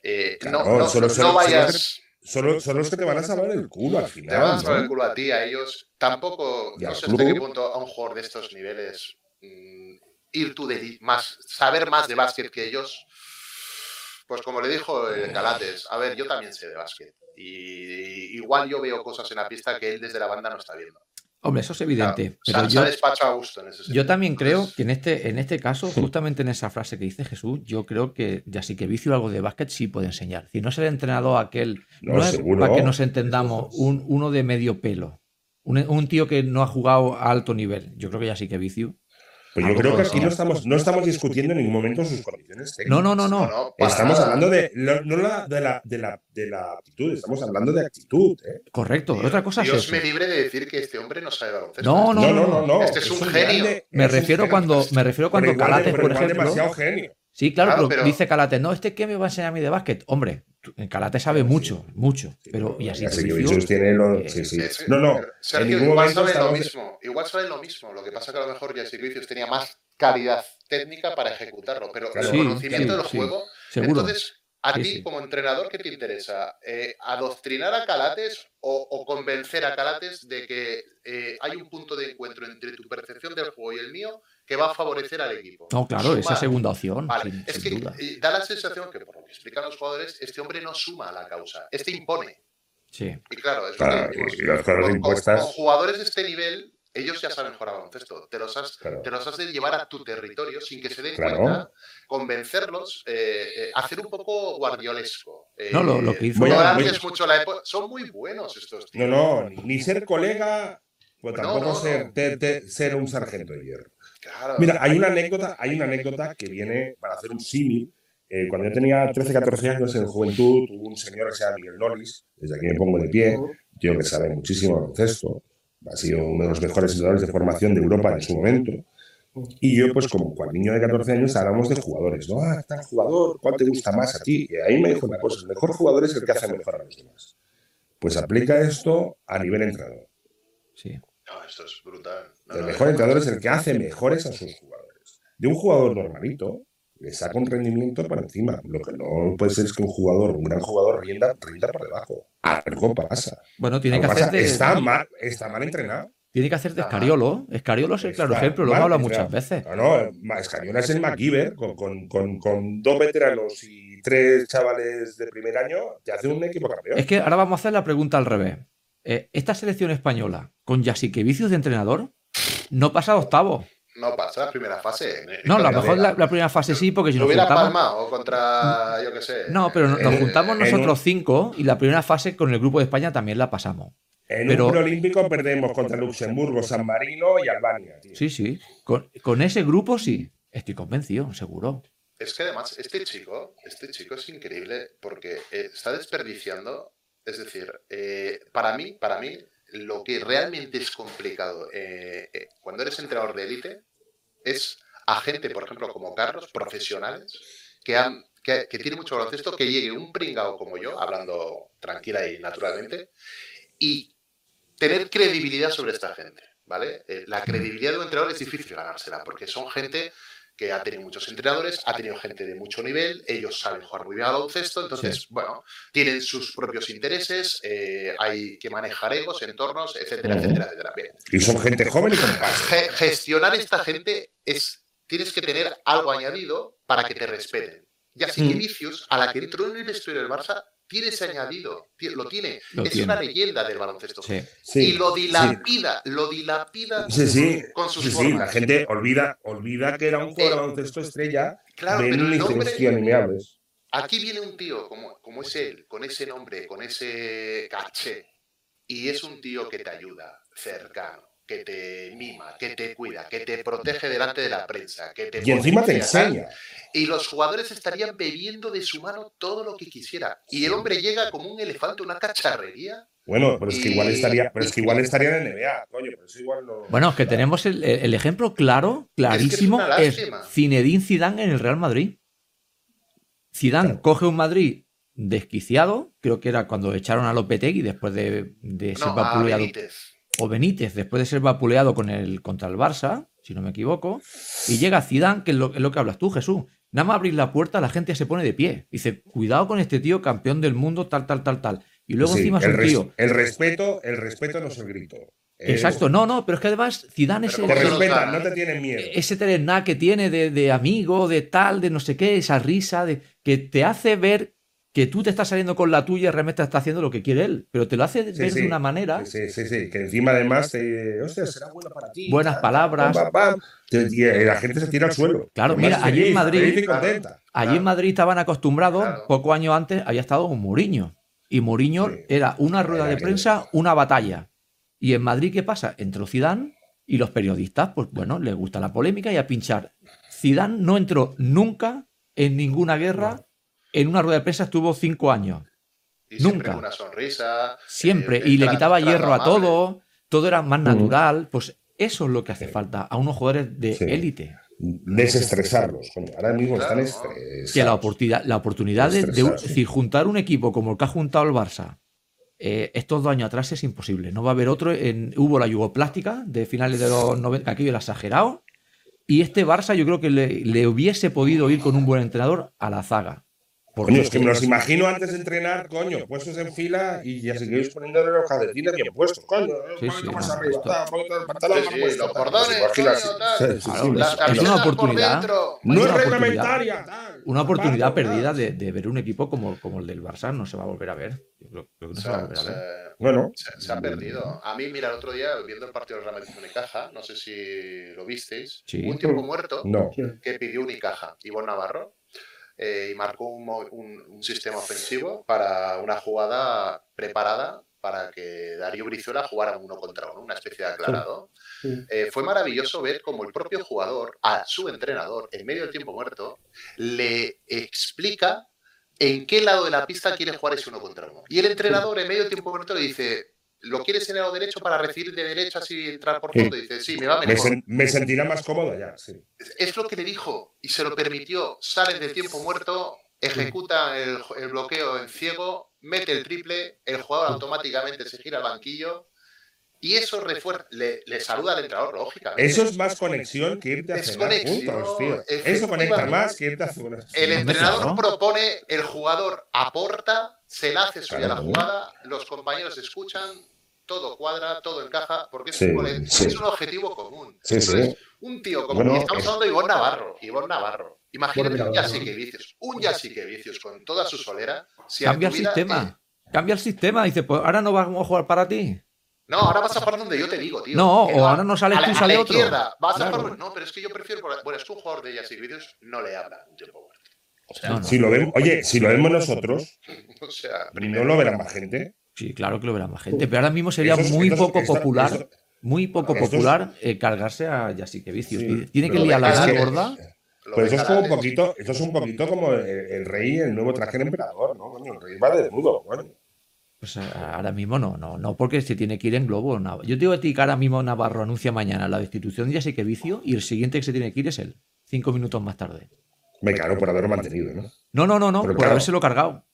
Eh, no, Claro, no, solo- no solo- solo vayas... Son, son los que te van a salvar el culo al Te final. van a ¿no? el culo a ti, a ellos. Tampoco, Y no sé hasta qué punto a un jugador de estos niveles mm, ir tú de más, saber más de básquet que ellos. Pues como le dijo el Calates, a ver, yo también sé de básquet. Y igual yo veo cosas en la pista que él desde la banda no está viendo. Hombre, eso es evidente. pero se yo, ha despachado a gusto en ese sentido. yo también creo que en este, en este caso, justamente en esa frase que dice Jesús, yo creo que ya sí que Vicio algo de básquet sí puede enseñar. Si no es el entrenador aquel, No, no, es seguro. para que nos entendamos, un, uno de medio pelo. Un, un tío que no ha jugado a alto nivel. Yo creo que ya sí que Vicio. Pues yo creo que aquí no estamos, no estamos discutiendo en ningún momento sus condiciones técnicas. No, no, no, no, Estamos hablando de no, la, de, la, de, la, de la actitud, estamos hablando de actitud. ¿eh? Correcto. Dios- Otra cosa es Dios eso. me libre de decir que este hombre no sabe baloncesto. No, no, No, no, no, no. Este es un grande, genio. Me es un refiero genio. cuando, me refiero cuando Calates, por ejemplo. demasiado genio. Sí, claro, Claro, pero, pero- dice Calates, no, este que me va a enseñar a mí de básquet. Hombre, Calates sabe mucho, mucho. Pero, y así que tiene los- eh, sí, sí. Sí, sí. No, no. Sergio, en ningún igual saben lo mismo. Igual saben lo mismo. Lo que pasa que a lo mejor Jesse Vicios tenía más calidad técnica para ejecutarlo, pero Claro. el Sí, conocimiento sí, del sí. juego. seguro. Entonces, a Sí, ti sí. como entrenador, ¿qué te interesa? Eh, ¿Adoctrinar a Calates o, o convencer a Calates de que eh, hay un punto de encuentro entre tu percepción del juego y el mío que va a favorecer al equipo? No, claro, esa segunda opción, Vale, sin, es sin que duda. eh, da la sensación que, por lo que explican los jugadores, este hombre no suma a la causa, este impone. Sí. Y claro, es Claro, lo que y las cosas Con- con- impuestas. Con jugadores de este nivel, ellos ya saben jugar a baloncesto. Te los, has, Claro. te los has de llevar a tu territorio sin que se den Claro. cuenta, convencerlos, eh, eh, hacer un poco guardiolesco. Eh, No, lo- lo que hizo- no a- mucho la época. Son muy buenos estos tíos. No, no, ni, ser colega, pues No, tampoco no, ser, no. te- te- ser un sargento de hierro. Claro. Mira, hay una anécdota, hay una anécdota que viene para hacer un símil. Eh, cuando yo tenía 13, 14 años en juventud, hubo un señor que se llama Miguel Nolis, desde aquí me pongo de pie, tío que sabe muchísimo de baloncesto, ha sido uno de los mejores entrenadores de formación de Europa en su momento. Y yo, pues como cual niño de 14 años, hablamos de jugadores, ¿no? Ah, tal jugador, ¿cuál te gusta más a ti? Y ahí me dijo una cosa, el mejor jugador es el que hace mejor a los demás. Pues aplica esto a nivel entrenador. Sí. No, esto es brutal. El mejor entrenador es el que hace mejores a sus jugadores. De un jugador normalito, le saca un rendimiento por encima. Lo que no puede ser es que un jugador, un gran jugador, rinda, rinda por debajo. Algo pasa. Bueno, tiene que hacer de, Está mal, está mal entrenado. tiene que hacer de. Escariolo. Escariolo es el claro ejemplo, lo hemos hablado muchas veces. No, no, Escariola es el MacGyver con, con, con, con dos veteranos y tres chavales de primer año, te hace un equipo campeón. Es que ahora vamos a hacer la pregunta al revés. Eh, esta selección española, con Vicios de entrenador, no pasa octavo. No pasa la primera fase. No, a lo mejor la, la primera fase sí, porque si nos hubiera juntamos. palmado contra, yo qué sé. No, pero no- nos Eh, juntamos en nosotros un- cinco y la primera fase con el grupo de España también la pasamos. En pero- un preolímpico perdemos contra Luxemburgo, San Marino y Albania. tío. Sí, sí. Con, con ese grupo sí. Estoy convencido, seguro. Es que además, este chico, este chico es increíble porque eh, está desperdiciando. Es decir, eh, para mí, para mí, lo que realmente es complicado eh, eh, cuando eres entrenador de élite es a gente, por ejemplo, como Carlos, profesionales, que han que, tienen mucho baloncesto, que llegue un pringao como yo, hablando tranquila y naturalmente, y tener credibilidad sobre esta gente, ¿vale? Eh, la credibilidad de un entrenador es difícil ganársela, porque son gente que ha tenido muchos entrenadores, ha tenido gente de mucho nivel, ellos saben jugar muy bien al baloncesto, entonces, bueno, tienen sus propios intereses, eh, hay que manejar egos, entornos, etcétera, etcétera, etcétera. Bien. Y son gente joven y con. Ge- gestionar esta gente es, tienes que tener algo añadido para que te respeten. Y así que. Vicius, a la que entró en el vestuario del Barça, tiene ese añadido, lo tiene, Lo es tiene. una leyenda del baloncesto. Sí. Sí, y lo sí. dilapida, lo dilapida Sí, sí, con sus sí, sí, formas. la gente olvida, olvida que era un jugador de baloncesto estrella. Claro, pero el nombre. Aquí viene un tío como, como es él, con ese nombre, con ese caché, y es un tío que te ayuda, cercano, que te mima, que te cuida, que te protege delante de la prensa, que te Y encima te enseña. Y los jugadores estarían bebiendo de su mano todo lo que quisiera. Y el hombre llega como un elefante, una cacharrería. Bueno, pero es que igual estaría, pero es que igual estaría en NBA, coño, pero eso igual no. Bueno, es que tenemos el, el ejemplo claro, clarísimo, es, lástima. Zinedine Zidane en el Real Madrid. Zidane Claro. coge un Madrid desquiciado, creo que era cuando echaron a Lopetegui después de, de No, Silva a Benítez. O Benítez, después de ser vapuleado con el, contra el Barça, si no me equivoco, y llega Zidane, que es lo, es lo que hablas tú, Jesús. Nada más abrir la puerta, la gente se pone de pie. Dice, cuidado con este tío, campeón del mundo, tal, tal, tal, tal. Y luego Sí, encima es el, un res- tío. el respeto, el respeto no es el grito. Es- Exacto, no, no, pero es que además Zidane es Te el- ¿cómo se lo respetan, no eh? te tienen miedo. ese terená que tiene de, de amigo, de tal, de no sé qué, esa risa, de que te hace ver que tú te estás saliendo con la tuya y realmente está haciendo lo que quiere él, pero te lo hace Sí, ver sí. de una manera, Sí, sí, sí. Que encima además te. Hostia, será bueno para ti. buenas palabras. pam, pam, pam. Te- y la gente se tira al suelo. Claro, Además, mira, allí en Madrid- contenta. Allí Claro. en Madrid estaban acostumbrados, Claro. pocos años antes había estado con Mourinho. Y Mourinho Sí. era una rueda de prensa, una batalla. Y en Madrid, ¿qué pasa? Entró Zidane y los periodistas, pues bueno, les gusta la polémica y a pinchar. Zidane no entró nunca en ninguna guerra. En una rueda de prensa estuvo cinco años. Y siempre Nunca. con una sonrisa. Siempre. eh, y le quitaba hierro a todo. Todo era más Mm. natural. Pues eso es lo que hace falta a unos jugadores de Sí. élite. Desestresarlos. Ahora mismo Claro. están estresados. que la oportunidad, la oportunidad de, de un- decir, juntar un equipo como el que ha juntado el Barça eh, estos dos años atrás es imposible. No va a haber otro. En, hubo la yugoplástica de finales de los 90, que aquello era exagerado. Y este Barça yo creo que le, le hubiese podido ir con un buen entrenador a la zaga. Porque Coño, es que me los imagino antes de entrenar, coño, puestos en fila y ya seguís poniéndole los calcetines bien puestos, coño. un Sí, sí, más no, arriba, un pantalón Sí, es- una por oportunidad. No es reglamentaria. Una oportunidad perdida de, de ver un equipo como, como el del Barça no se va a volver a ver. Yo creo, creo que no se, Se, va a volver a se- ver. Bueno, se- se ha perdido. A mí, mira, el otro día, viendo el partido del Real Madrid Unicaja, no sé si lo visteis, Sí. un tiempo muerto no. que pidió Unicaja, Ivonne Navarro, eh, y marcó un, mo- un- un sistema ofensivo para una jugada preparada para que Darío Brizuela jugara uno contra uno, una especie de aclarado. Sí. Eh, fue maravilloso ver cómo el propio jugador, a su entrenador, en medio del tiempo muerto, le explica en qué lado de la pista quiere jugar ese uno contra uno. Y el entrenador, en medio del tiempo muerto, le dice, ¿lo quieres en el lado derecho para recibir de derecha así entrar por Sí. fondo? Y dice, sí, me va Me, mejor. sen- me sentirá más cómodo ya, sí. Es lo que le dijo y se lo permitió. Sale del tiempo muerto, ejecuta el, el bloqueo en ciego, mete el triple, el jugador automáticamente se gira al banquillo y eso refuerza, le, le saluda al entrenador, lógicamente. Eso es más conexión que irte a Es cenar conexión, juntos, tío. Eso conecta más que irte a cenar. El entrenador propone, el jugador aporta, se la hace suya la jugada, los compañeros escuchan, todo cuadra, todo encaja, porque es, Sí, un, sí. es un objetivo común. Sí, sí. Entonces, un tío como Bueno, estamos es- hablando de Ivonne Navarro, Ivonne Navarro. Imagínate Bueno, un Yasique Vicios, un Yasique Vicios con toda su solera. Si Cambia el sistema. Cambia el sistema. Dice, pues ahora no vamos a jugar para ti. No, ahora vas a jugar donde yo te digo, tío. No, o va- ahora no sales a tú, a sale la otro. izquierda, vas Claro. a jugar. No, pero es que yo prefiero. por- Bueno, es que un jugador de Yasique Vicios no le habla un tiempo muerto. O sea, No, no. Si lo vemos, oye, si lo vemos nosotros, o sea, no lo verá más gente. Sí, claro que lo verá más gente. Pero ahora mismo sería muy poco popular. muy poco popular eh, cargarse a Yasique Vicios. Sí, Tiene que pero liar la es gran que- gorda. Pues eso es como un poquito, esto es un poquito como el, el rey, el nuevo traje del emperador, ¿no? El rey va de desnudo, bueno. Pues a- ahora mismo no, no, no, porque se tiene que ir en globo. Yo te digo a ti que ahora mismo Navarro anuncia mañana la destitución de Yasique Vicio y el siguiente que se tiene que ir es él. Cinco minutos más tarde. Me caro por haberlo mantenido, ¿no? No, no, no, no, Pero por claro. habérselo cargado.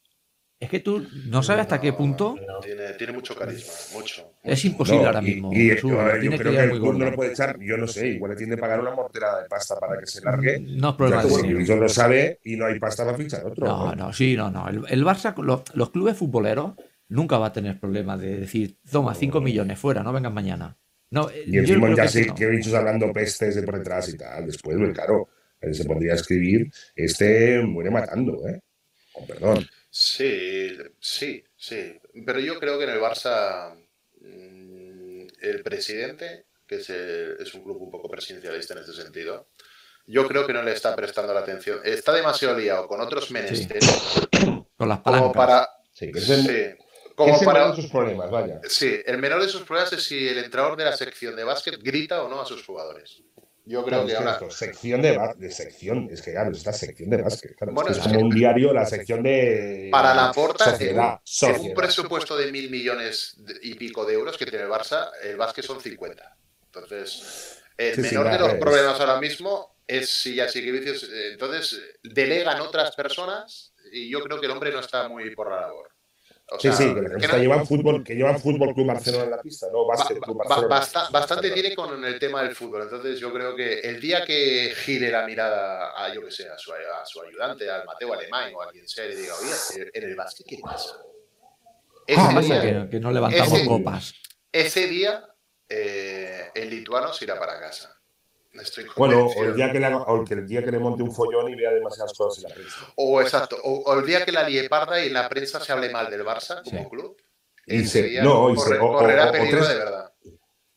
Es que tú no sabes hasta qué punto Tiene, tiene mucho carisma, mucho. es imposible No, ahora mismo. Y, Jesús, yo, lo yo tiene que creo que liar el no lo puede echar, yo no sé, igual le tiene que pagar una mortera de pasta para que se largue. No es problema Ya de que. Yo lo sabe y no hay pasta para fichar otro. No, no, sí, no, no. El, el Barça, los, los clubes futboleros nunca va a tener problema de decir, toma, 5 millones fuera, no vengas mañana. No, eh, Y yo encima creo ya que sé que he dicho hablando pestes de por detrás y tal. Después, claro, él se podría escribir, este muere matando, ¿eh? Con perdón. Sí, sí, sí. Pero yo creo que en el Barça mm, el presidente, que es, el- es un club un poco presidencialista en este sentido, yo creo que no le está prestando la atención. Está demasiado liado con otros menesteres Con las como palancas. para... Sí, que es el, sí, como es el para menor de sus problemas, vaya. Sí, el menor de sus problemas es si el entrenador de la sección de básquet grita o no a sus jugadores. Yo creo Claro, que es que ahora... esto, sección de, de sección, es que claro, es la sección de básquet. Claro, Bueno, es, que un diario, la sección de. Para la porta, Sociedad. un, en un sociedad. presupuesto de mil millones y pico de euros que tiene el Barça, el básquet son 50. Entonces, el Sí, sí, menor de los es- problemas ahora mismo es si ya sigue vicios. eh, Entonces, delegan otras personas y yo creo que el hombre no está muy por la labor. O Sí, sea, sí, que llevan fútbol, que llevan fútbol Club Barcelona en la pista, no ba- Básquet Club ba- Barcelona. basta- bastante tiene con el tema del fútbol. Entonces yo creo que el día que gire la mirada a, yo que sé, a su, a su ayudante, al Mateo Alemán o a quien sea, y le diga, oye, en el básquet, ¿qué pasa? Ese Ah, Pasa día, que, que no levantamos ese- copas. ese día eh, el lituano se irá para casa. Estoy Bueno, o el, día que le, haga- o el día que le monte un follón y vea demasiadas cosas en la prensa. O exacto, o, o el día que la lieparda y en la prensa se hable mal del Barça como Sí. club. Y se- no, y corre- o- correrá o peligro tres- de verdad.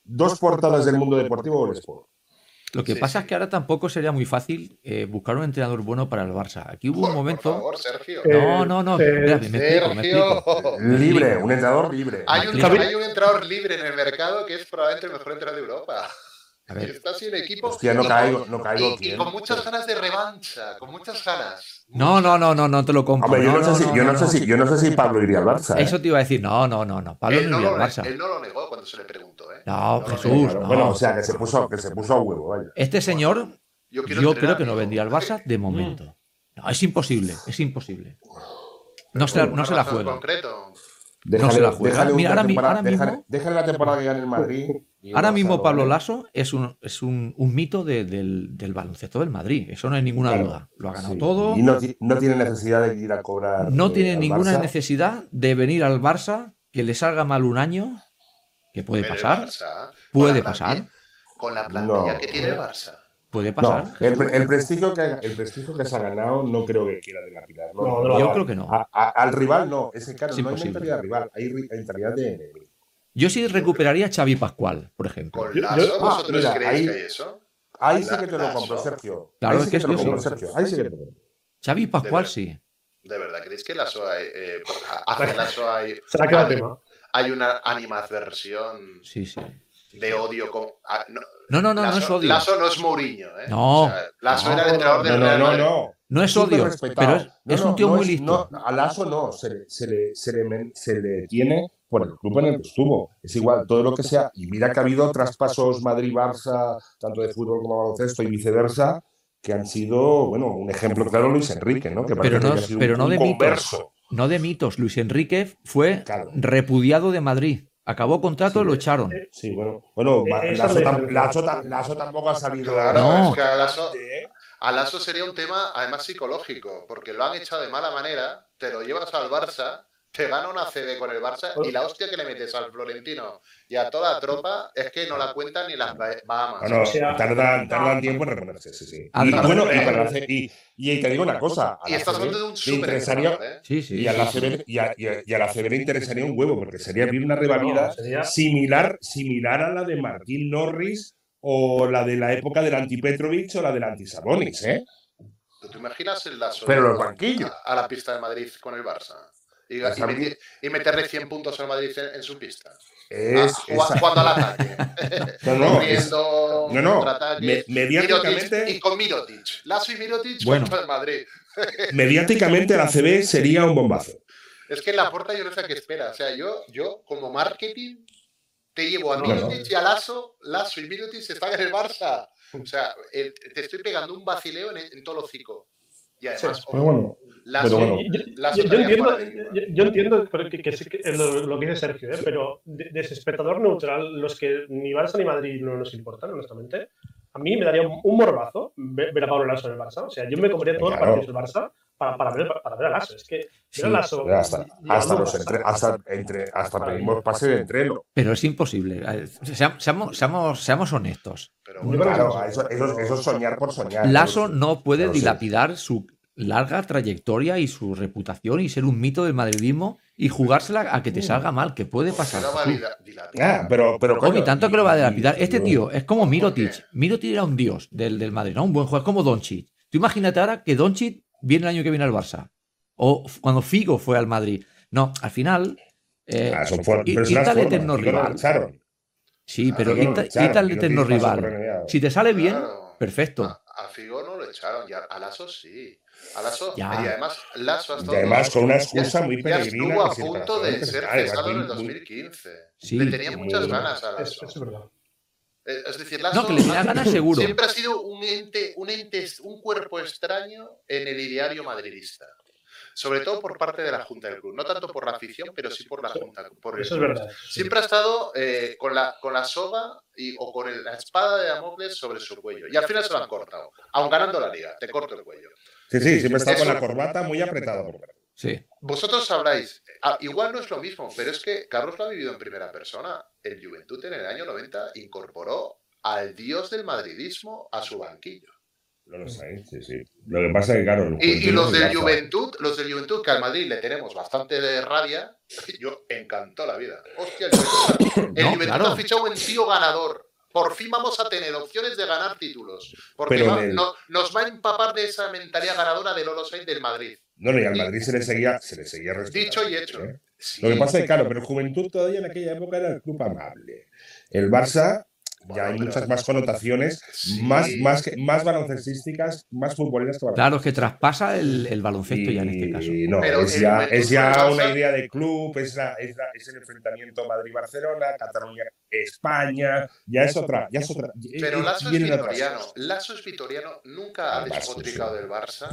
Dos portadas del mundo deportivo o el sport. Lo que Sí, pasa sí. es que ahora tampoco sería muy fácil eh, buscar un entrenador bueno para el Barça. Aquí hubo un momento. Por favor, Sergio. No, no, no. eh, espérate, me explico, me explico. Sergio. Libre, un entrenador libre. Hay un, hay un entrenador libre en el mercado que es probablemente el mejor entrenador de Europa. A ver, Está sin equipo. Hostia, no caigo, con- no caigo. y- y, ¿quién? con muchas ganas de revancha, con muchas ganas. No, no, no, no, no te lo compro. Hombre, yo no, sé si, yo no, no, sé si, yo no sé si Pablo iría al Barça. ¿eh? Eso te iba a decir, no, no, no, no. Pablo él, no iría al Barça. él no lo negó cuando se le preguntó. ¿eh? No, Jesús. Bueno, o sea, que se puso, que se puso a huevo, vaya. Este señor, Yo, creo que no vendría al Barça de momento. No, es imposible, es imposible. No se la, no ¿Una se la juega. concreto? No se la juega. déjale Mira, ahora temporada- ahora mismo- déjale- déjale la temporada que gane el Madrid. Ahora mismo lo- Pablo Lasso es un, es un, un mito de- del, del baloncesto del Madrid. Eso no hay ninguna Claro, duda. Lo ha ganado sí. todo. Y no, no tiene necesidad de ir a cobrar. No eh, tiene ninguna Barça. necesidad de venir al Barça, que le salga mal un año, que puede Pero pasar, Barça, puede con la pasar. plantilla- Con la plantilla No. que tiene el Barça. Puede pasar. No, el, pre- el prestigio que, el prestigio que se ha ganado no creo que quiera dilapidar. No, No, no, Yo no. creo que no. A- a- al rival no, es que claro, Es no hay mentalidad rival, hay mentalidad de enemigo. Yo sí recuperaría a Xavi Pascual, por ejemplo. Con Lasso, yo- ¿vosotros ah, mira, creéis ahí- que hay eso? Ahí sí que te lo compro, Sergio. Claro, Ahí es sí que que te lo es compro, sí. Sergio. Ahí sí que te lo compro. Xavi Pascual verdad. sí. ¿De verdad creéis que Lasso hay, eh, hacia hay, hay, hay una animadversión Sí, sí. de odio? Con, ah, no, No, no, no, no es odio. Lasso no es Mourinho, ¿eh? No. O sea, Lasso No. era el entrenador del No, no, Real no, Madrid. no. No es Súper odio, pero es, No, es no, un tío no muy es- listo. no, a Lasso no, se le, se, le, se, le, se le tiene por el club en el que estuvo. Es igual, todo lo que sea. Y mira que ha habido traspasos Madrid-Barça, tanto de fútbol como de baloncesto y viceversa, que han sido, bueno, un ejemplo claro Luis Enrique, ¿no? Que Pero no- que ha sido pero un, no de un mitos. converso. No de mitos. Luis Enrique fue Claro. repudiado de Madrid. Acabó contrato y lo echaron. Sí, bueno, bueno Ma- esa Lasso, es la tam- diferencia. Lasso tam- Lasso tampoco ha salido. Claro, No. es que a ¿eh? a Lasso sería un tema además psicológico, porque lo han echado de mala manera, te lo llevas al Barça, te gana una CD con el Barça y la hostia que le metes al Florentino y a toda la tropa es que no la cuentan ni las Ba- Bahamas. Bueno, O sea- tardan, tardan tiempo en reponerse, sí, sí. Y, bueno, y, para hacer- y, y te digo una cosa. a Y estás CB hablando de un le super ¿eh? Sí, sí. Y a la CB, y a, y a- y a la CB le interesaría un huevo, porque sería abrir una No, sería- similar, similar a la de Martín Norris o la de la época del anti-Petrovic o la del anti-Sabonis, ¿eh? ¿Tú te imaginas el lazo Pero los banquillos. a, a la pista de Madrid con el Barça? Y, Las y meterle 100 puntos al Madrid en, en su pista. Es, Ah, jugando, al ataque. No, no, Corriendo, no, no, me- mediáticamente- Mirotic y con Mirotic. Lazo y Mirotic Bueno. contra el Madrid. mediáticamente la CB sería un bombazo. Es que en la puerta yo no sé qué espera. O sea, yo, yo como marketing te llevo a Mirotic y a Lazo. Lazo y Mirotic están en el Barça. O sea, el- te estoy pegando un vacileo en, en todo el hocico. Y además, Sí, Pero bueno, Lazo, pero bueno. Yo, entiendo, yo, pero que, que que lo, lo que dice Sergio, ¿eh? pero de, de espectador neutral, los que ni Barça ni Madrid no nos importan, honestamente, a mí me daría un, morbazo ver, a Pablo Lasso en el Barça. O sea, yo me comería todos los partidos del Barça para, para, ver, para ver a Lasso. Es que Sí, Lasso. hasta, hasta los entre, hasta, entre, hasta pedimos pase de entreno. Pero es imposible. Sea- Seamos, seamos, seamos honestos. pero bueno, Claro, eso, eso, eso es soñar por soñar. Lasso no puede sí. dilapidar su larga trayectoria y su reputación y ser un mito del madridismo y jugársela a que te salga mal, que puede pasar. no va a dila- dilapidar. Ah, pero, pero tanto que lo va a dilapidar. Este tío es como Mirotic. Mirotic era un dios del, del Madrid, ¿no? Un buen jugador, como Doncic. Tú imagínate ahora que Doncic viene el año que viene al Barça. O cuando Figo fue al Madrid. No, al final. eh, Ah, for- y- personas quita el formas, eterno rival. sí, pero quita, quita el eterno rival. Si te sale bien, perfecto. A, a Figo no lo echaron, y a, a Lasso sí. A Lasso, Ya. y además Lasso ha Y además con una ya- excusa muy peregrina. estuvo a punto de ser cesado en el muy- 2015. Sí, Le tenía muchas ganas a Es, Lasso. es verdad. Eh, Es decir, Lasso No, que le tenía ganas seguro. siempre ha sido un ente, un ente, un cuerpo extraño en el ideario madridista. sobre todo por parte de la Junta del Club. No tanto por la afición, pero sí por la Junta. Por el Eso es club. verdad. Siempre ha estado eh, con, la, con la soga y, o con el- la espada de Damocles sobre su cuello. Y al final se lo han cortado. Aun ganando la liga, te corto el cuello. Sí, sí, siempre está con la corbata muy apretada. Sí. Vosotros sabráis, ah, igual no es lo mismo, pero es que Carlos lo ha vivido en primera persona. El Juventud en el año 90 incorporó al dios del madridismo a su banquillo. No lo sé, sí, sí. Lo que pasa es que, claro. Y, los del. Juventud, los del Juventud, que al Madrid le tenemos bastante de rabia, yo encantó la vida. Hostia, el Juventud, el No, Juventud claro. ha fichado un tío ganador. Por fin vamos a tener opciones de ganar títulos. Porque Pero va- en el- no- nos va a empapar de esa mentalidad ganadora del Lolo Sainz del Madrid. No, no, y al Madrid se le seguía, se le seguía respetando, Dicho y hecho. ¿eh? Sí. Lo que pasa es que, claro, pero Juventud todavía en aquella época era el club amable. El Barça, ya hay muchas más connotaciones, Sí. más, más, que- más baloncestísticas, más futboleras que Claro, es que traspasa el, el baloncesto ya en este caso. No, Pero es ya, es ya una idea de club, es, la- es, la- es el enfrentamiento Madrid-Barcelona, Cataluña-España, ya es otra. Ya es otra Pero Lasso es vitoriano. Lasso es vitoriano, nunca ha despotricado del Barça.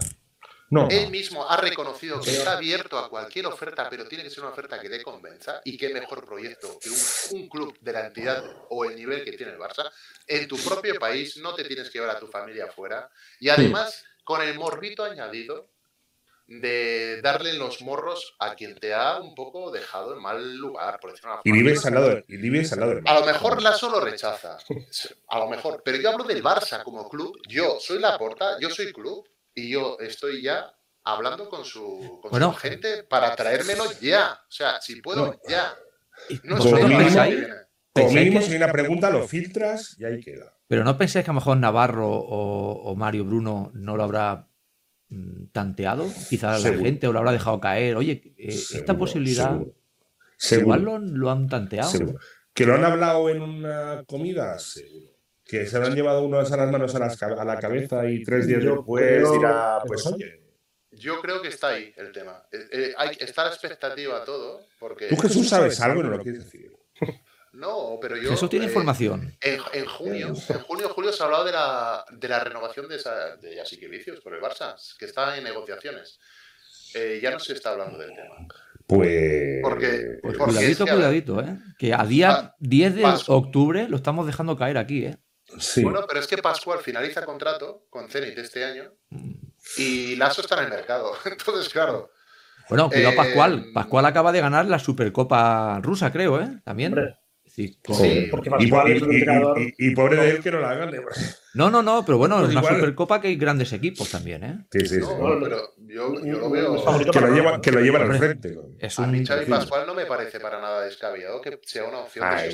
No, Él mismo ha reconocido que está abierto a cualquier oferta, pero tiene que ser una oferta que te convenza. Y qué mejor proyecto que un, un club de la entidad o el nivel que tiene el Barça en tu propio país. No te tienes que llevar a tu familia afuera. Y además, con el morbito añadido de darle los morros a quien te ha un poco dejado en mal lugar, por decirlo de una y forma. vives al lado, y vives al lado del A lo mejor Lasso lo rechaza. A lo mejor. Pero yo hablo del Barça como club. Yo soy la porta, yo soy club. Y yo estoy ya hablando con su, con Bueno. su gente para traérmelo ya. O sea, si puedo, No. ya. No Como mínimo- al año que pensáis- viene. Como ¿Pensáis mínimo, que- si hay una pregunta, lo filtras y ahí queda. Pero ¿no pensáis que a lo mejor Navarro o, o Mario Bruno no lo habrá mm, tanteado? Quizás la gente o lo habrá dejado caer. Oye, eh, esta posibilidad seguro. Seguro, igual lo, lo han tanteado. seguro. ¿Que lo han hablado en una comida? Seguro. ¿Que se lo han llevado unos a las manos a, las ca- a la cabeza y tres días Yo después dirá, pues oye, Yo creo que está ahí el tema. Eh, eh, hay, está la expectativa todo. Porque tú Jesús sabes algo y no lo quieres decir. No, pero yo. Eso tiene eh, información. En, en junio, en junio, julio se ha hablado de la, de la renovación de, esa, de Vicios por el Barça, que está en negociaciones. Eh, ya no se está hablando del tema. Pues. Porque- Pues porque cuidadito, es que, cuidadito, ¿eh? Que a día Pa- 10 de octubre lo estamos dejando caer aquí, ¿eh? Sí. Bueno, pero es que Pascual finaliza contrato con Zenit este año y Lasso está en el mercado. Entonces, claro. Bueno, cuidado Eh, Pascual. Pascual acaba de ganar la Supercopa rusa, creo, ¿eh? También. Hombre, Con- Sí, porque y, y- es un y- y- y pobre de él que no la hagan. No, no, no, pero bueno, Pues en una igual- Supercopa que hay grandes equipos también, ¿eh? Sí, sí, sí. No, no, pero yo, yo lo veo. Que lo llevan, que lo llevan al frente. Es A un mí Xavi sí. Pascual no me parece para nada descabellado que sea una opción Ah, de es,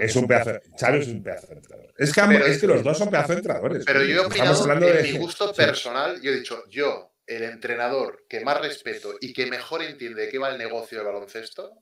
es, un pedazo. Xavi es un pedazo de entrenador. Es que, Pero- es que los dos son pedazo de entrenadores. Pero yo he Estamos opinado hablando en de- mi gusto Sí. personal, yo he dicho, yo, el entrenador que más respeto y que mejor entiende de qué va el negocio del baloncesto, La-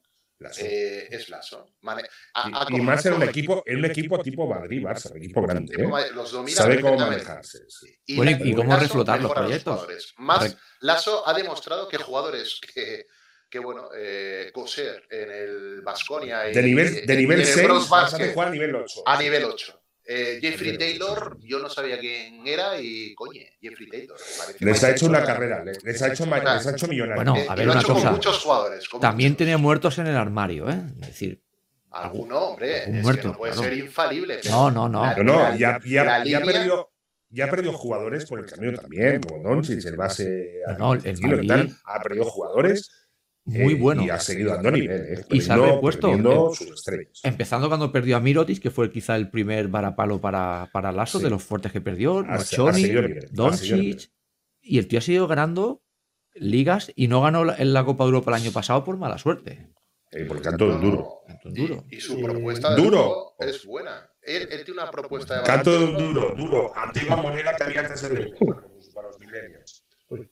eh, es Lasso. Mane- ha y, más en un equipo, en un equipo tipo Madrid-Barça, un equipo grande. ¿eh? Los domina Sabe cómo manejarse. sí. Y, Bueno, la- ¿y cómo Lasso reflotar los a proyectos? jugadores. Más, Lasso ha demostrado que jugadores que, que bueno, eh, Coser en el Basconia De nivel, de nivel 6 Bros vas a Basket, jugar a nivel 8. a nivel 8. Eh, Jeffrey Taylor, yo no sabía quién era y coñe, Jeffrey Taylor. Les ha hecho una carrera, les, les ha hecho, ma- les ha hecho millonario. Bueno, Eh, a y ver lo ha una hecho cosa. con muchos jugadores. con También muchos. tiene muertos en el armario, ¿eh? Es decir, Alguno, hombre, Algún es muerto, que no puede claro. ser infalible. pero no, no, no. la- No, ya, ya, ya ha línea- perdido. Ya ha perdido jugadores por el camino también, como Doncic, el base No, no, el y Madrid- tal, ha perdido jugadores Muy eh, bueno. y ha seguido dando nivel. eh, Y se ha repuesto, eh. Empezando cuando perdió a Mirotic, que fue quizá el primer varapalo para, para Lasso, Sí. de los fuertes que perdió, seguido Doncic, y el tío ha seguido ganando ligas y no ganó la- en la Copa de Europa el año pasado por mala suerte. Eh, por canto no, duro. duro. Y, y su Y- propuesta de Duro. es buena. Él, él tiene una propuesta de Canto baloncesto, duro, duro. Antigua moneda que había antes el para los milenios.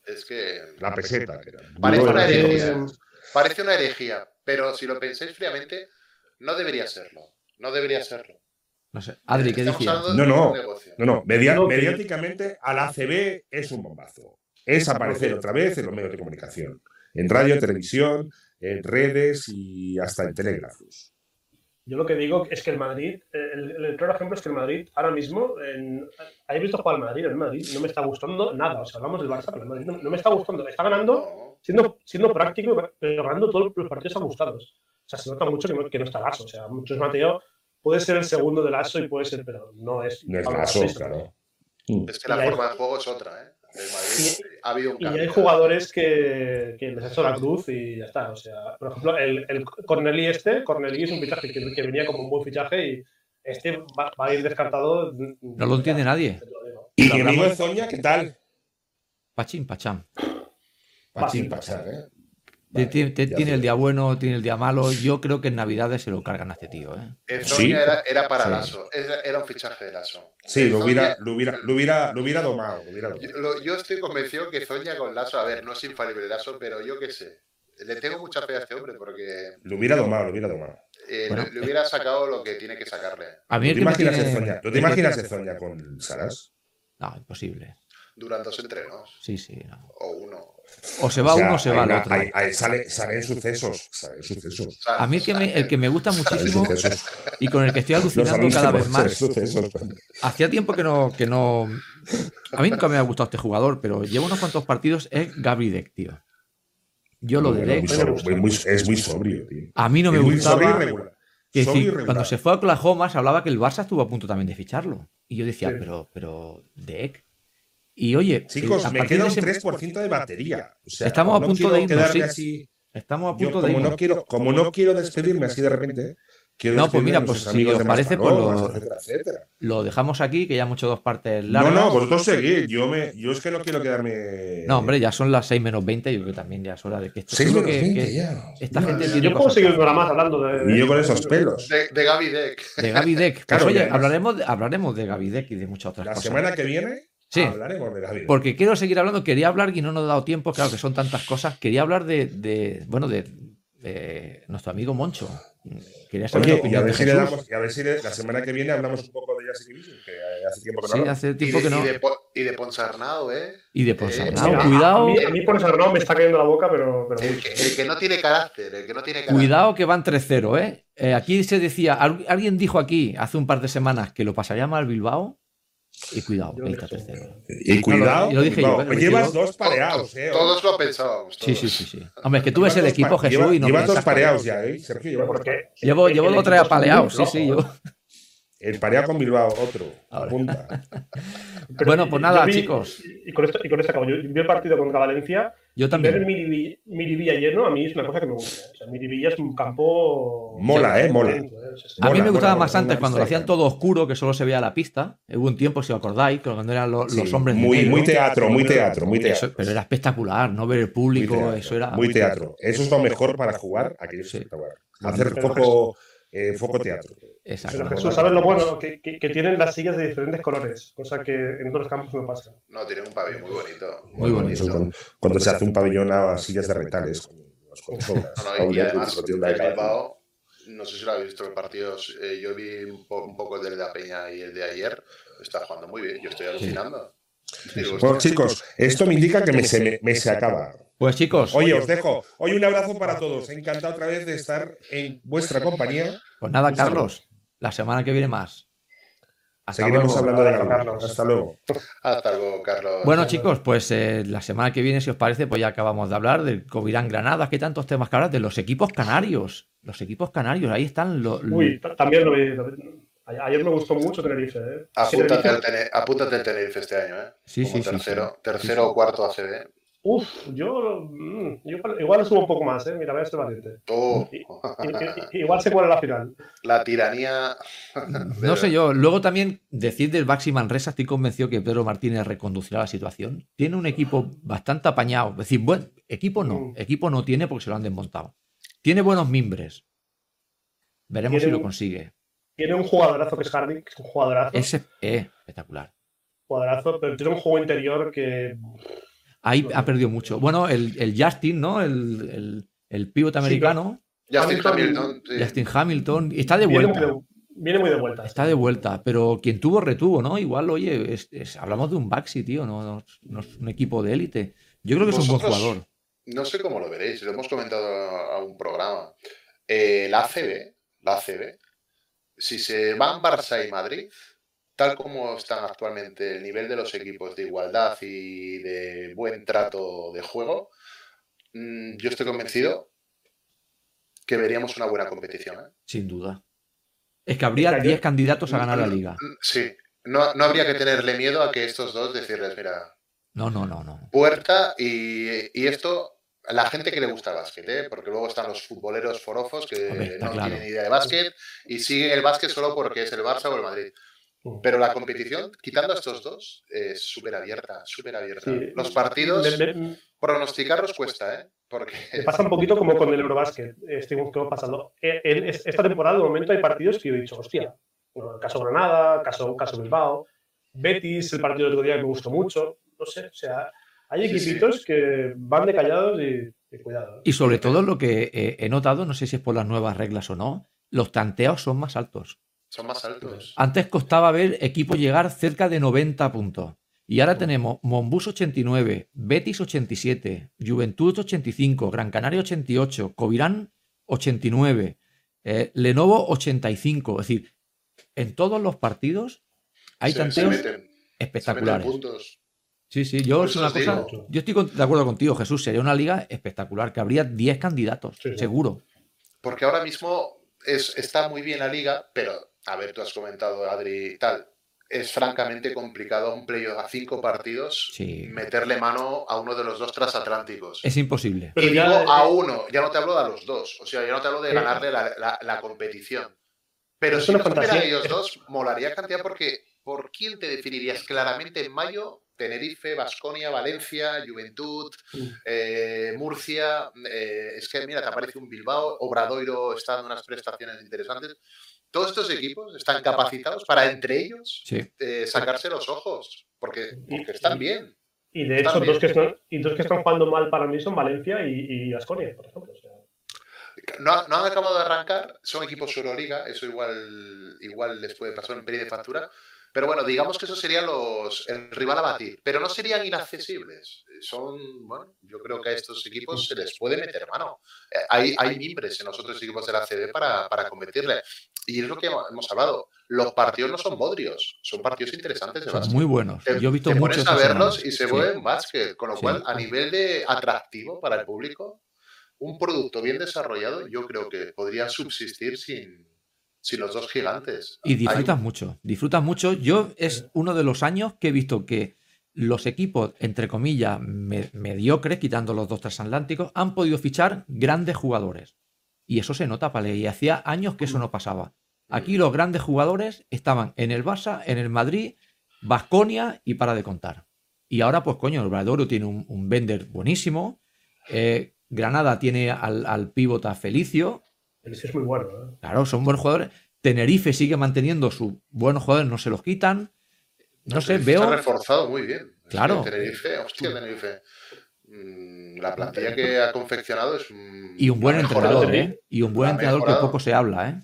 Es que La peseta. Parece una era. Parece una herejía, pero si lo pensáis fríamente, no debería serlo. No debería serlo. No sé. Adri, ¿qué decías? No, no. No, no, media- mediáticamente al ACB es un bombazo. Es aparecer otra vez en los medios de comunicación. En radio, televisión, en redes y hasta en telégrafos. Yo lo que digo es que el Madrid, el, el claro ejemplo es que el Madrid ahora mismo, en, ¿habéis visto jugar al Madrid? El Madrid no me está gustando nada. O sea, hablamos del Barça, pero el Madrid no, no me está gustando. Está ganando, No. Siendo, siendo práctico, pero ganando todos los partidos ajustados. O sea, se nota mucho que no, que no está Lasso. O sea, muchos Mateo puede ser el segundo de Lasso y puede ser, pero no es. No es Lasso, claro. Es que la Y hay- forma de juego es otra, ¿eh? Madrid ha habido un Y hay jugadores que, que les ha hecho la cruz y ya está. O sea, por ejemplo, el, el Corneli este, Corneli es un fichaje que, que venía como un buen fichaje y este va, va a ir descartado. No lo entiende nadie. Lo. ¿Y mi amigo de Zoña qué tal? Pachín, pachán. Pachín, pachar, ¿eh? Tiene- Vale, tiene, ya tiene sé. el día bueno, tiene el día malo. Yo creo que en Navidades se lo cargan a este tío. ¿eh? El Sí. Era, era para Sí. Lasso, era, era un fichaje de Lasso. Sí, lo hubiera, lo hubiera, lo hubiera, lo hubiera domado. Lo hubiera domado. Yo, lo- yo estoy convencido que Zoña con Lasso, a ver, no es infalible Lasso, pero yo qué sé. Le tengo mucha fe a este hombre porque Lo hubiera domado, lo hubiera domado. eh, Bueno, le, le hubiera sacado lo que tiene que sacarle A mí ¿Tú te imaginas tiene- el Zoña? ¿Tú te el que- imaginas el Zoña con Saras? No, imposible. durante dos entrenos. Sí, sí. no. O uno. O se va O sea, uno o se va el otro. hay- hay- sale, salen sucesos. A mí el que me, el que me gusta muchísimo y con el que estoy alucinando cada vez más. Hacía tiempo que no, que no. A mí nunca me ha gustado este jugador, pero lleva unos cuantos partidos. Es Gaby Deck, tío. Yo lo muy- es muy sobrio, tío. A mí no me gustaba. Que cuando se fue a Oklahoma se hablaba que el Barça estuvo a punto también de ficharlo. Y yo decía, Sí. pero, pero, Deck. Y oye, Chicos, a me partir queda de un ese- 3% de batería. O sea, Estamos a no punto de irnos, sí. así. estamos a Yo, punto de como, irnos. no quiero, como no quiero despedirme así de repente, quiero No, pues mira, pues si amigos os parece, pues lo- etcétera, etcétera. Lo dejamos aquí, que ya hemos hecho dos partes No, largas. no, vosotros seguid. Yo, me, yo es que no quiero quedarme. No, hombre, ya son las 6 menos 20. Yo creo que también ya es hora de que esto. 6 seguro menos que- 20 que ya. Esta Madre gente Yo puedo seguir un más hablando de. Y yo con esos pelos. De, de Gaby Deck. De Gaby Deck. Pues Claro, oye, hablaremos, de, hablaremos de Gaby Deck y de muchas otras La cosas. semana que viene Sí. hablaremos de Gaby. Porque quiero seguir hablando, quería hablar y no nos ha dado tiempo, claro que son tantas cosas. Quería hablar de, de- bueno, de, de nuestro amigo Moncho. Quería saber la Oye, y a de ver si le Jesús. damos, y a ver si le- la semana que viene hablamos un poco de Jazz Division, que hace tiempo que no Sí, hablamos. hace Y tiempo de, que no. y de, Po- y de Ponsarnado, ¿eh? Y de Eh, Ponsarnado, Mira, cuidado, A mí, a mí me está cayendo la boca, pero. pero El que, el que no tiene carácter, el que no tiene carácter. cuidado que van 3-0, ¿eh? Eh, Aquí se decía, al- alguien dijo aquí hace un par de semanas que lo pasaría mal Bilbao. Y cuidado, dije 3-0. Y cuidado, lo dije yo, ¿eh? Llevas dos pareados, eh. Todos lo pensábamos. Sí, todos. sí, sí, sí. Hombre, es que tú ves el equipo, Jesús, lleva- y no Llevas dos pareados ya, ¿eh? Sergio, lleva Porque pareados. Llevo, el- llevo el apaleados, sí, sí. Yo... El pareado con Bilbao, otro. Apunta. Bueno, pues nada, vi- chicos. Y con esto, y con esto acabo. Yo vi el partido contra Valencia. Yo Ver también. Miribilla, Miribilla lleno a mí es una cosa que me gusta. O sea, Miribilla es un campo. Mola, eh, mola. eh. A mí me gustaba mola, más mola, antes cuando lo hacían todo oscuro, que solo se veía la pista. Hubo un tiempo, si os acordáis, que cuando eran Sí, los hombres muy, teatro, muy teatro, muy Eso- teatro. pero era espectacular, no ver el público, teatro, eso era. muy teatro. Eso es lo mejor para jugar, aquello Sí. espectacular. Hacer foco, eh, foco teatro. Exacto. Pero Jesús, ¿sabes lo bueno? Que, que- que tienen las sillas de diferentes colores, cosa que en otros campos no pasa. No, tiene un pabellón muy bonito. Muy bonito. Cuando, cuando se hace un pabellón a sillas de retales. No, no, y Pabellón además, con tienda de el calcio. Bilbao, no sé si lo habéis visto en partidos, eh, yo vi un, po- un poco el de la Peña y el de ayer, está jugando muy bien, yo estoy alucinando. Digo, Bueno, hostia, chicos, esto me indica que me se, me, me se acaba. Pues chicos, Oye, os dejo. Hoy un abrazo para todos. Encantado otra vez de estar en vuestra compañía. pues nada. Carlos, la semana que viene más. Hasta Seguiremos luego. hablando de Carlos. Hasta luego. Hasta luego, Carlos. Bueno, chicos, pues eh, la semana que viene, si os parece, pues ya acabamos de hablar del Covirán Granada, que tantos temas que hablar de los equipos canarios. Los equipos canarios, ahí están los. Uy, t- también lo vi. lo Ayer me gustó mucho Tenerife. ¿eh? apúntate, Tenerife- al Tene- apúntate al Tenerife este año, ¿eh? Sí, Como sí, sí, tercero, sí. tercero o cuarto ACB. Uf, yo, mm, yo igual, le subo un poco más, ¿eh? Mira, voy a ser valiente. Oh, I- i- igual se cuela la final. la tiranía. No sé yo. Luego también decir del Baxi Manresa, estoy convencido que Pedro Martínez reconducirá la situación. Tiene un equipo bastante apañado. Es decir, buen equipo no. Mm. Equipo no tiene porque se lo han desmontado. Tiene buenos mimbres. Veremos Tiene si lo consigue. Tiene un jugadorazo que es Hardy, que es un jugadorazo. Ese es espectacular. jugadorazo, pero tiene un juego interior que. Ahí ha perdido mucho. Bueno, el, el Justin, ¿no? El, el, el pivot americano, Justin Hamilton- Hamilton. sí. Justin Hamilton, está de Viene muy vuelta. de, viene muy de vuelta. Está de vuelta, pero quien tuvo, retuvo, ¿no? Igual, oye, es- es- hablamos de un Baxi, tío, no, no, no es un equipo de élite. Yo creo que es un buen jugador. No sé cómo lo veréis, lo hemos comentado a un programa. Eh, la ACB, la ACB, si se van Barça y Madrid, tal como están actualmente el nivel de los equipos de igualdad y de buen trato de juego, mm, yo estoy convencido que veríamos una buena competición. ¿eh? Sin duda. Es que habría 10 candidatos a ganar la liga. Mm, sí, no, no habría que tenerle miedo a que estos dos decirles, mira, No, no, no, no. puerta y, y esto, a la gente que le gusta el básquet, ¿eh? porque luego están los futboleros forofos que Hombre, no claro. tienen idea de básquet y siguen el básquet solo porque es el Barça o el Madrid. Mm. Pero la competición, quitando a estos dos, es súper abierta, súper abierta. Sí. Los partidos, Me, me- pronosticarlos cuesta, ¿eh? Porque me pasa un poquito como con el Eurobasket. Estuvimos que pasando. Eh, en es- esta temporada, de momento, hay partidos que yo he dicho, hostia. Bueno, caso Granada, caso, caso Bilbao, Betis, el partido del otro día que me gustó mucho. No sé, o sea, hay Sí, sí. equipitos que van de callados y, y cuidado. ¿eh? Y sobre todo lo que eh, he notado, no sé si es por las nuevas reglas o no, los tanteos son más altos. Son más altos. Antes costaba ver equipos llegar cerca de 90 puntos. Y ahora tenemos Monbus 89, Betis 87, Juventud 85, Gran Canaria 88, Covirán 89, eh, Lenovo 85. Es decir, en todos los partidos hay Se- se tanteos meten- se meten espectaculares. puntos. Sí, sí, yo es una cosa. estoy con- de acuerdo contigo, Jesús. Sería una liga espectacular, que habría 10 candidatos, Sí, sí. seguro. Porque ahora mismo es, está muy bien la liga, pero, a ver, tú has comentado, Adri, tal, es francamente complicado a un playoff a cinco partidos Sí. meterle mano a uno de los dos transatlánticos. Es imposible. Pero y ya, digo a eh, uno, ya no te hablo de a los dos, o sea, ya no te hablo de Eh, ganarle la, la- la competición. Pero es si no fantasía. ellos dos, molaría cantidad porque ¿por quién te definirías claramente en mayo? Tenerife, Basconia, Valencia, Juventud, Mm. eh, Murcia, eh, es que mira, te aparece un Bilbao, Obradoiro está dando unas prestaciones interesantes. Todos estos equipos están capacitados para entre ellos Sí. eh, sacarse los ojos, porque, porque están bien. Y de hecho, dos que, están, y dos que están jugando mal para mí son Valencia y, y por ejemplo. o sea. No, no han acabado de arrancar, son equipos Euroliga, eso igual, igual les puede pasar un pérdida de factura. Pero bueno, digamos que esos serían los el rival a batir, pero no serían inaccesibles. Son, bueno, yo creo que a estos equipos se les puede meter mano. Eh, hay, hay mimbres en los otros equipos de la CB para, para competirle. Y es lo que hemos hablado. Los partidos no son bodrios, son partidos interesantes de Son muy buenos. Te, Yo he visto te muchos a verlos y se Sí. vuelven básquet, con lo Sí. cual a nivel de atractivo para el público, un producto bien desarrollado yo creo que podría subsistir sin, sin los dos gigantes. Y Hay- disfrutas mucho, disfrutas mucho. Yo es uno de los años que he visto que los equipos, entre comillas, me- mediocres, quitando los dos transatlánticos, han podido fichar grandes jugadores. Y eso se nota, Pale, y hacía años que eso no pasaba. Aquí los grandes jugadores estaban en el Barça, en el Madrid, Basconia y para de contar. Y ahora, pues coño, el Obradoiro tiene un, un vender buenísimo. eh, Granada tiene al, al pívot a Felicio. Sí es muy bueno. ¿eh? Claro, son buenos jugadores. Tenerife sigue manteniendo sus buenos jugadores, no se los quitan. No sé, Se veo. ha reforzado muy bien. Claro. Tenerife, hostia, Tenerife. Mm, La plantilla que ha confeccionado es. Y un buen entrenador, mejorado. ¿eh? Y un buen entrenador que poco se habla, ¿eh?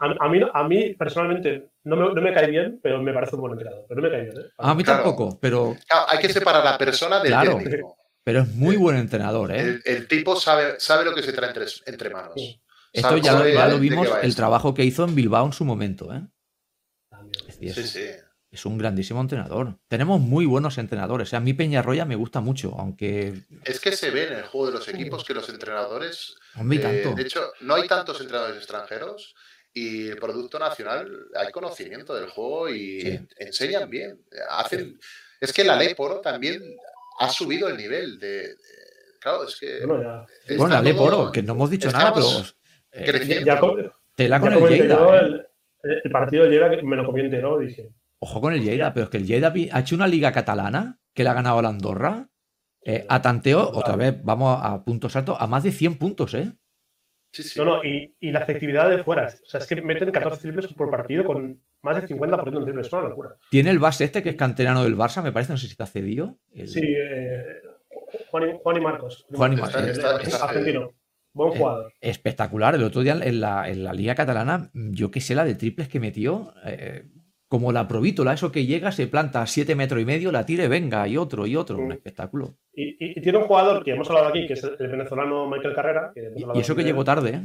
A, a mí, a mí, personalmente, no me, no me cae bien, pero me parece un buen entrenador. Pero no me cae bien. ¿eh? A mí Claro. tampoco, pero, Claro, hay que separar a la persona del Claro. técnico. pero es muy buen entrenador, ¿eh? El, el tipo sabe, sabe lo que se trae entre, entre manos. Sí. Esto ya, lo- ya vimos, el trabajo que hizo en Bilbao en su momento, ¿eh? Es decir, Sí, sí. es un grandísimo entrenador. Tenemos muy buenos entrenadores. O sea, a mí Peñarroya me gusta mucho, aunque. Es que se ve en el juego de los equipos que los entrenadores. Hombre, eh, tanto. de hecho, no hay tantos entrenadores extranjeros y el producto nacional hay conocimiento del juego y Sí. enseñan bien. Hacen, es que la ley Poro también ha subido el nivel de. de- claro, es que. Bueno, la Poro, que no hemos dicho nada, pero. Estamos eh, creciendo. Ya, co- tela ya con el Lleida. yo ¿eh? el, el partido de Lleida me lo comí entero. Dije, Ojo con el Lleida, pero es que el Lleida ha hecho una liga catalana que le ha ganado a la Andorra. eh, a tanteo, otra vez, vamos a puntos altos, a más de 100 puntos, ¿eh? Sí, sí. no, no, y, y la efectividad de fuera. O sea, es que meten 14 triples por partido con más del 50% de triples. Es una locura. Tiene el base este que es canterano del Barça, me parece, no sé si está cedido. El- Sí, eh, Juan, y, Juan y Marcos. Juan y Marcos. Está- está- argentino. Buen Eh, jugador. Espectacular. El otro día en la, en la liga catalana, yo qué sé, la de triples que metió, eh, como la provítola, eso que llega, se planta a 7 metros y medio, la tire, venga, y otro, y otro. Un Mm. espectáculo. Y, y- y tiene un jugador que hemos hablado aquí, que es el venezolano Michael Carrera. Que Y, eso que llegó tarde, ¿eh?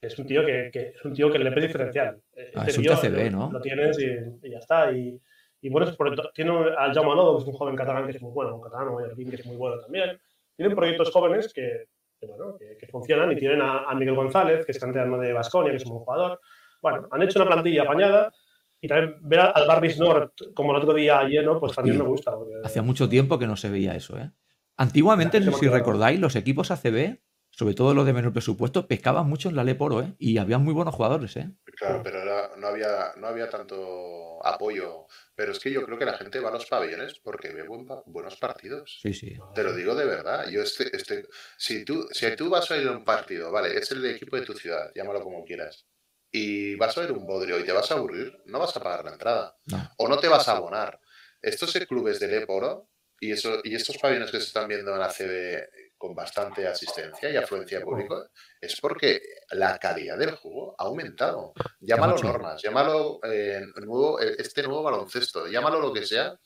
Es un tío que, que- es un tío que le ve diferencial. Eh, Ah, este es un tío TCB, lo- ¿no? Lo tienes y, ya está. Y, bueno, es por- tiene a Jaume Nodo, que es un joven catalán que es muy bueno, un catalán que es muy bueno también. tienen proyectos jóvenes que, que, bueno, que, que funcionan y tienen a, a Miguel González, que es canterano de Basconia, que es un buen jugador. Bueno, han hecho una plantilla apañada y también ver al Barbis Nord como el otro día lleno, pues también me gusta. porque- Hacía mucho tiempo que no se veía eso, ¿eh? Antiguamente, no sé si recordáis, los equipos ACB, sobre todo los de menor presupuesto, pescaban mucho en la Leporo, ¿eh? Y había muy buenos jugadores, ¿eh? Claro, pero era- no, había, no había tanto apoyo. Pero es que yo creo que la gente va a los pabellones porque ve buen buenos partidos. Sí, sí. Te lo digo de verdad. Yo este, este, si, tú, si tú vas a ir a un partido, vale, es el equipo de tu ciudad, llámalo como quieras, y vas a ver un bodrio y te vas a aburrir, no vas a pagar la entrada. No. O no te vas a abonar. Estos clubes de Leporo y, eso, y estos pabellones que se están viendo en la CB con bastante asistencia y afluencia de público, es porque la calidad del juego ha aumentado. Llámalo normas, llámalo eh, nuevo, eh, este nuevo baloncesto, llámalo lo que sea,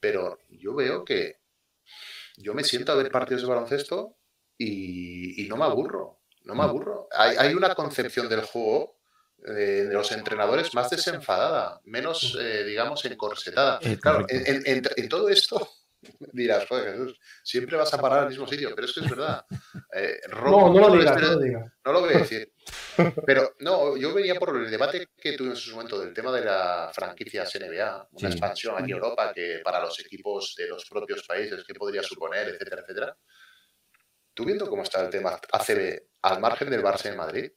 pero yo veo que yo me siento a ver partidos de baloncesto y, y no me aburro, no me aburro. Hay, hay una concepción del juego eh, de los entrenadores más desenfadada, menos, eh, digamos, encorsetada. Eh, Claro, correcto. en, en- en todo esto dirás, joder, Jesús, siempre vas a parar al mismo sitio, pero es que es verdad. Eh, rompe No, no lo digas, no lo digas. no lo voy a decir. Pero no, yo venía por el debate que tuvimos en su momento del tema de la franquicia NBA, una Sí. expansión aquí en Europa que para los equipos de los propios países, qué podría suponer, etcétera, etcétera. Tú viendo cómo está el tema ACB al margen del Barça de Madrid,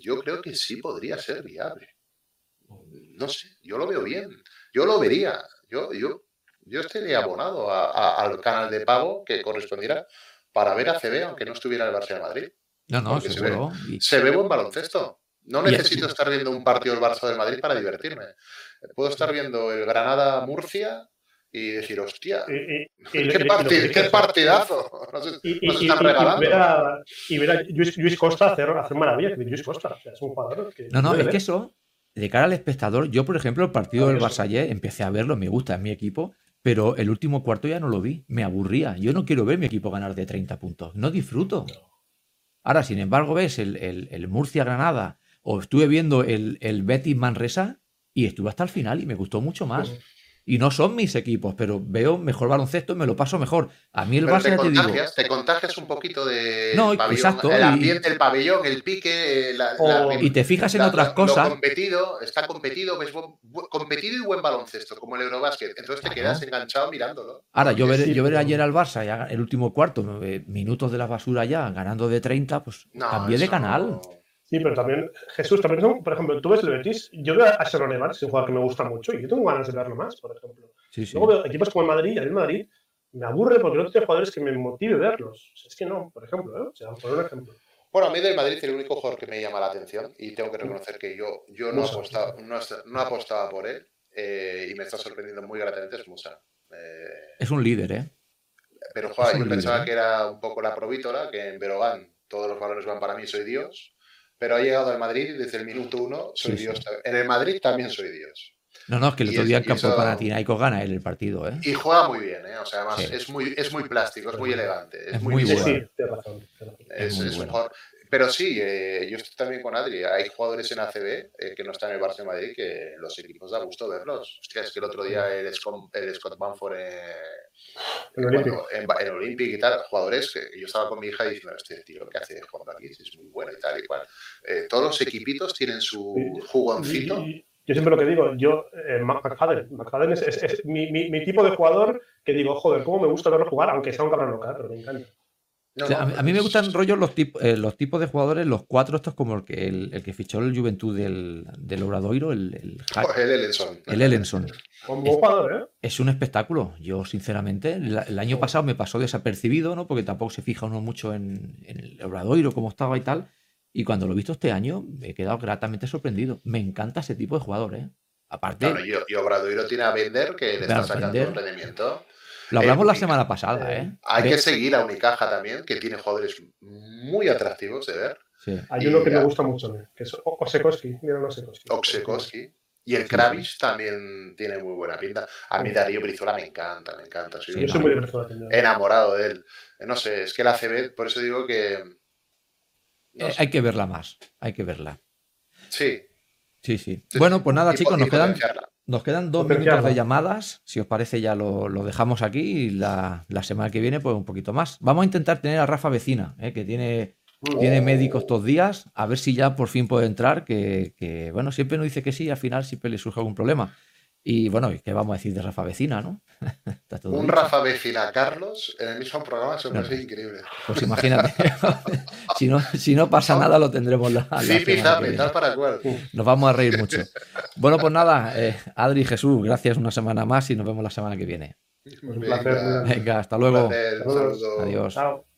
yo creo que sí podría ser viable. No sé, yo lo veo bien. Yo lo vería. Yo, yo, yo estaría abonado a- a- al canal de pago que correspondiera para ver ACB, aunque no estuviera el Barça de Madrid. No, no, Porque se ve. Y- Se ve buen baloncesto. No necesito estar viendo un partido del Barça del Madrid para divertirme. Puedo estar viendo el Granada-Murcia y decir, hostia, Y, y- y- qué, y- y- y- parti- y- qué partidazo. Nos, Y, y- nos y- están y- y regalando. ver a, y ver a Luis, Luis Costa hacer, hacer maravillas. Luis Costa, es un jugador que. No, no, es que eso, de cara al espectador, yo, por ejemplo, el partido del Maravilloso. Barça ayer, empecé a verlo, me gusta, es mi equipo, pero el último cuarto ya no lo vi, me aburría. Yo no quiero ver mi equipo ganar de 30 puntos, no disfruto. Ahora, sin embargo, ves el, el- el Murcia-Granada, o estuve viendo el, el Betis-Manresa y estuve hasta el final y me gustó mucho más. Y no son mis equipos, pero veo mejor baloncesto y me lo paso mejor. A mí el Barça, te ya te digo, contagias, te contagias un poquito de No, pabellón, exacto, el y- ambiente, el pabellón, el pique, la, y te fijas en la- otras cosas. Competido, está competido, ves competido y buen baloncesto, como el Eurobásquet. Entonces te quedas enganchado mirándolo. Ahora, yo Porque ver, sí, yo ver pero- ayer al Barça, ya el último cuarto, eh, minutos de la basura ya, ganando de 30, pues No, cambié de canal. no- Sí, pero también, Jesús, también, son- por ejemplo, tú ves el Betis, yo veo a Sharon Evans, un jugador que me gusta mucho, y yo tengo ganas de verlo más, por ejemplo. Sí, sí. Luego veo equipos como el Madrid, y a mí el Madrid me aburre porque no tiene jugadores que me motive verlos. O sea, es que no, por ejemplo, ¿eh? O sea, por un ejemplo. Bueno, a mí del Madrid el único jugador que me llama la atención, y tengo que reconocer que yo, yo no, apostaba, no, no apostaba por él, eh, y me está sorprendiendo muy gratamente, es Musa. Eh, Es un líder, ¿eh? pero joder, yo pensaba ¿eh? que era un poco la provítora, que en Berogán todos los balones van para mí, soy Dios. Pero ha llegado al Madrid y desde el minuto uno soy Sí, sí. Dios. En el Madrid también soy Dios. No, no, es que el Y otro día el campo Panathinaikos gana él el partido, ¿eh? Y juega muy bien, ¿eh? O sea, además Sí. es, muy, es muy plástico, es muy elegante. Es, Es muy, muy Sí, bueno. Es, Es muy es un bueno. Pero sí, eh, yo estoy también con Adri. Hay jugadores en ACB eh, que no están en el de Madrid que los equipos da gusto verlos. Hostia, es que el otro día el Scott, el Scott Banford eh, En el bueno, Olímpico. en, Ba- en Olympic y tal, jugadores que yo estaba con mi hija diciendo, este tío, ¿qué hace jugando aquí? Es muy bueno y tal y cual. Eh, todos los equipitos tienen su jugoncito. Y- y- Yo siempre lo que digo, yo, eh, McFadden, McFadden es, es- es mi, mi- mi tipo de jugador que digo, joder, cómo me gusta verlo jugar, aunque sea un cabrón local, pero me encanta. No, O sea, a, no, mí- a mí me es- gustan rollos los, tip- eh, los tipos de jugadores, los cuatro estos como el que, el, el que fichó el Juventud del, del Obradoiro, el, el, Hack- El Ellenson. el Ellenson. Un buen jugador, ¿eh? Es un espectáculo. Yo, sinceramente, el, el año pasado me pasó desapercibido, ¿no? Porque tampoco se fija uno mucho en, en el Obradoiro, cómo estaba y tal. Y cuando lo he visto este año, me he quedado gratamente sorprendido. Me encanta ese tipo de jugador, ¿eh? Aparte, Claro, y, y Obradoiro tiene a Bender que le está sacando un rendimiento. Lo hablamos eh, la semana pasada, ¿eh? Hay Ve- que seguir a Unicaja también, que tiene jugadores muy atractivos de ver. sí. Hay Y uno que ya. me gusta mucho, ¿eh? que es O- Osekowski. Mira. Oksekowski. Y el Kravitz también tiene muy buena pinta. A mí Darío Brizuela me encanta, me encanta. Soy Sí, Yo soy muy enamorado de él. Eh, No sé, es que la CB, por eso digo que... no Eh, sé. hay que verla más. Hay que verla. Sí, Sí, sí. Bueno, pues nada, chicos, nos quedan, potenciarla. Nos quedan dos minutos de llamadas. Si os parece, ya lo, lo dejamos aquí y la, la semana que viene, pues un poquito más. Vamos a intentar tener a Rafa Vecina, ¿eh? que tiene, tiene médicos estos días, a ver si ya por fin puede entrar, que, que, bueno, siempre nos dice que sí, al final siempre le surge algún problema. Y bueno, ¿y ¿qué vamos a decir de Rafa Vecina, no? Está todo Un dicho. Rafa Vecina Carlos en el mismo programa se me Claro. parece increíble. Pues imagínate, si, no, si no pasa nada, lo tendremos la, la zapi, viene. tal para cual. Nos vamos a reír mucho. Bueno, pues nada, eh, Adri y Jesús, gracias una semana más y nos vemos la semana que viene. Un placer. Venga, hasta un luego. placer. Adiós. Chao.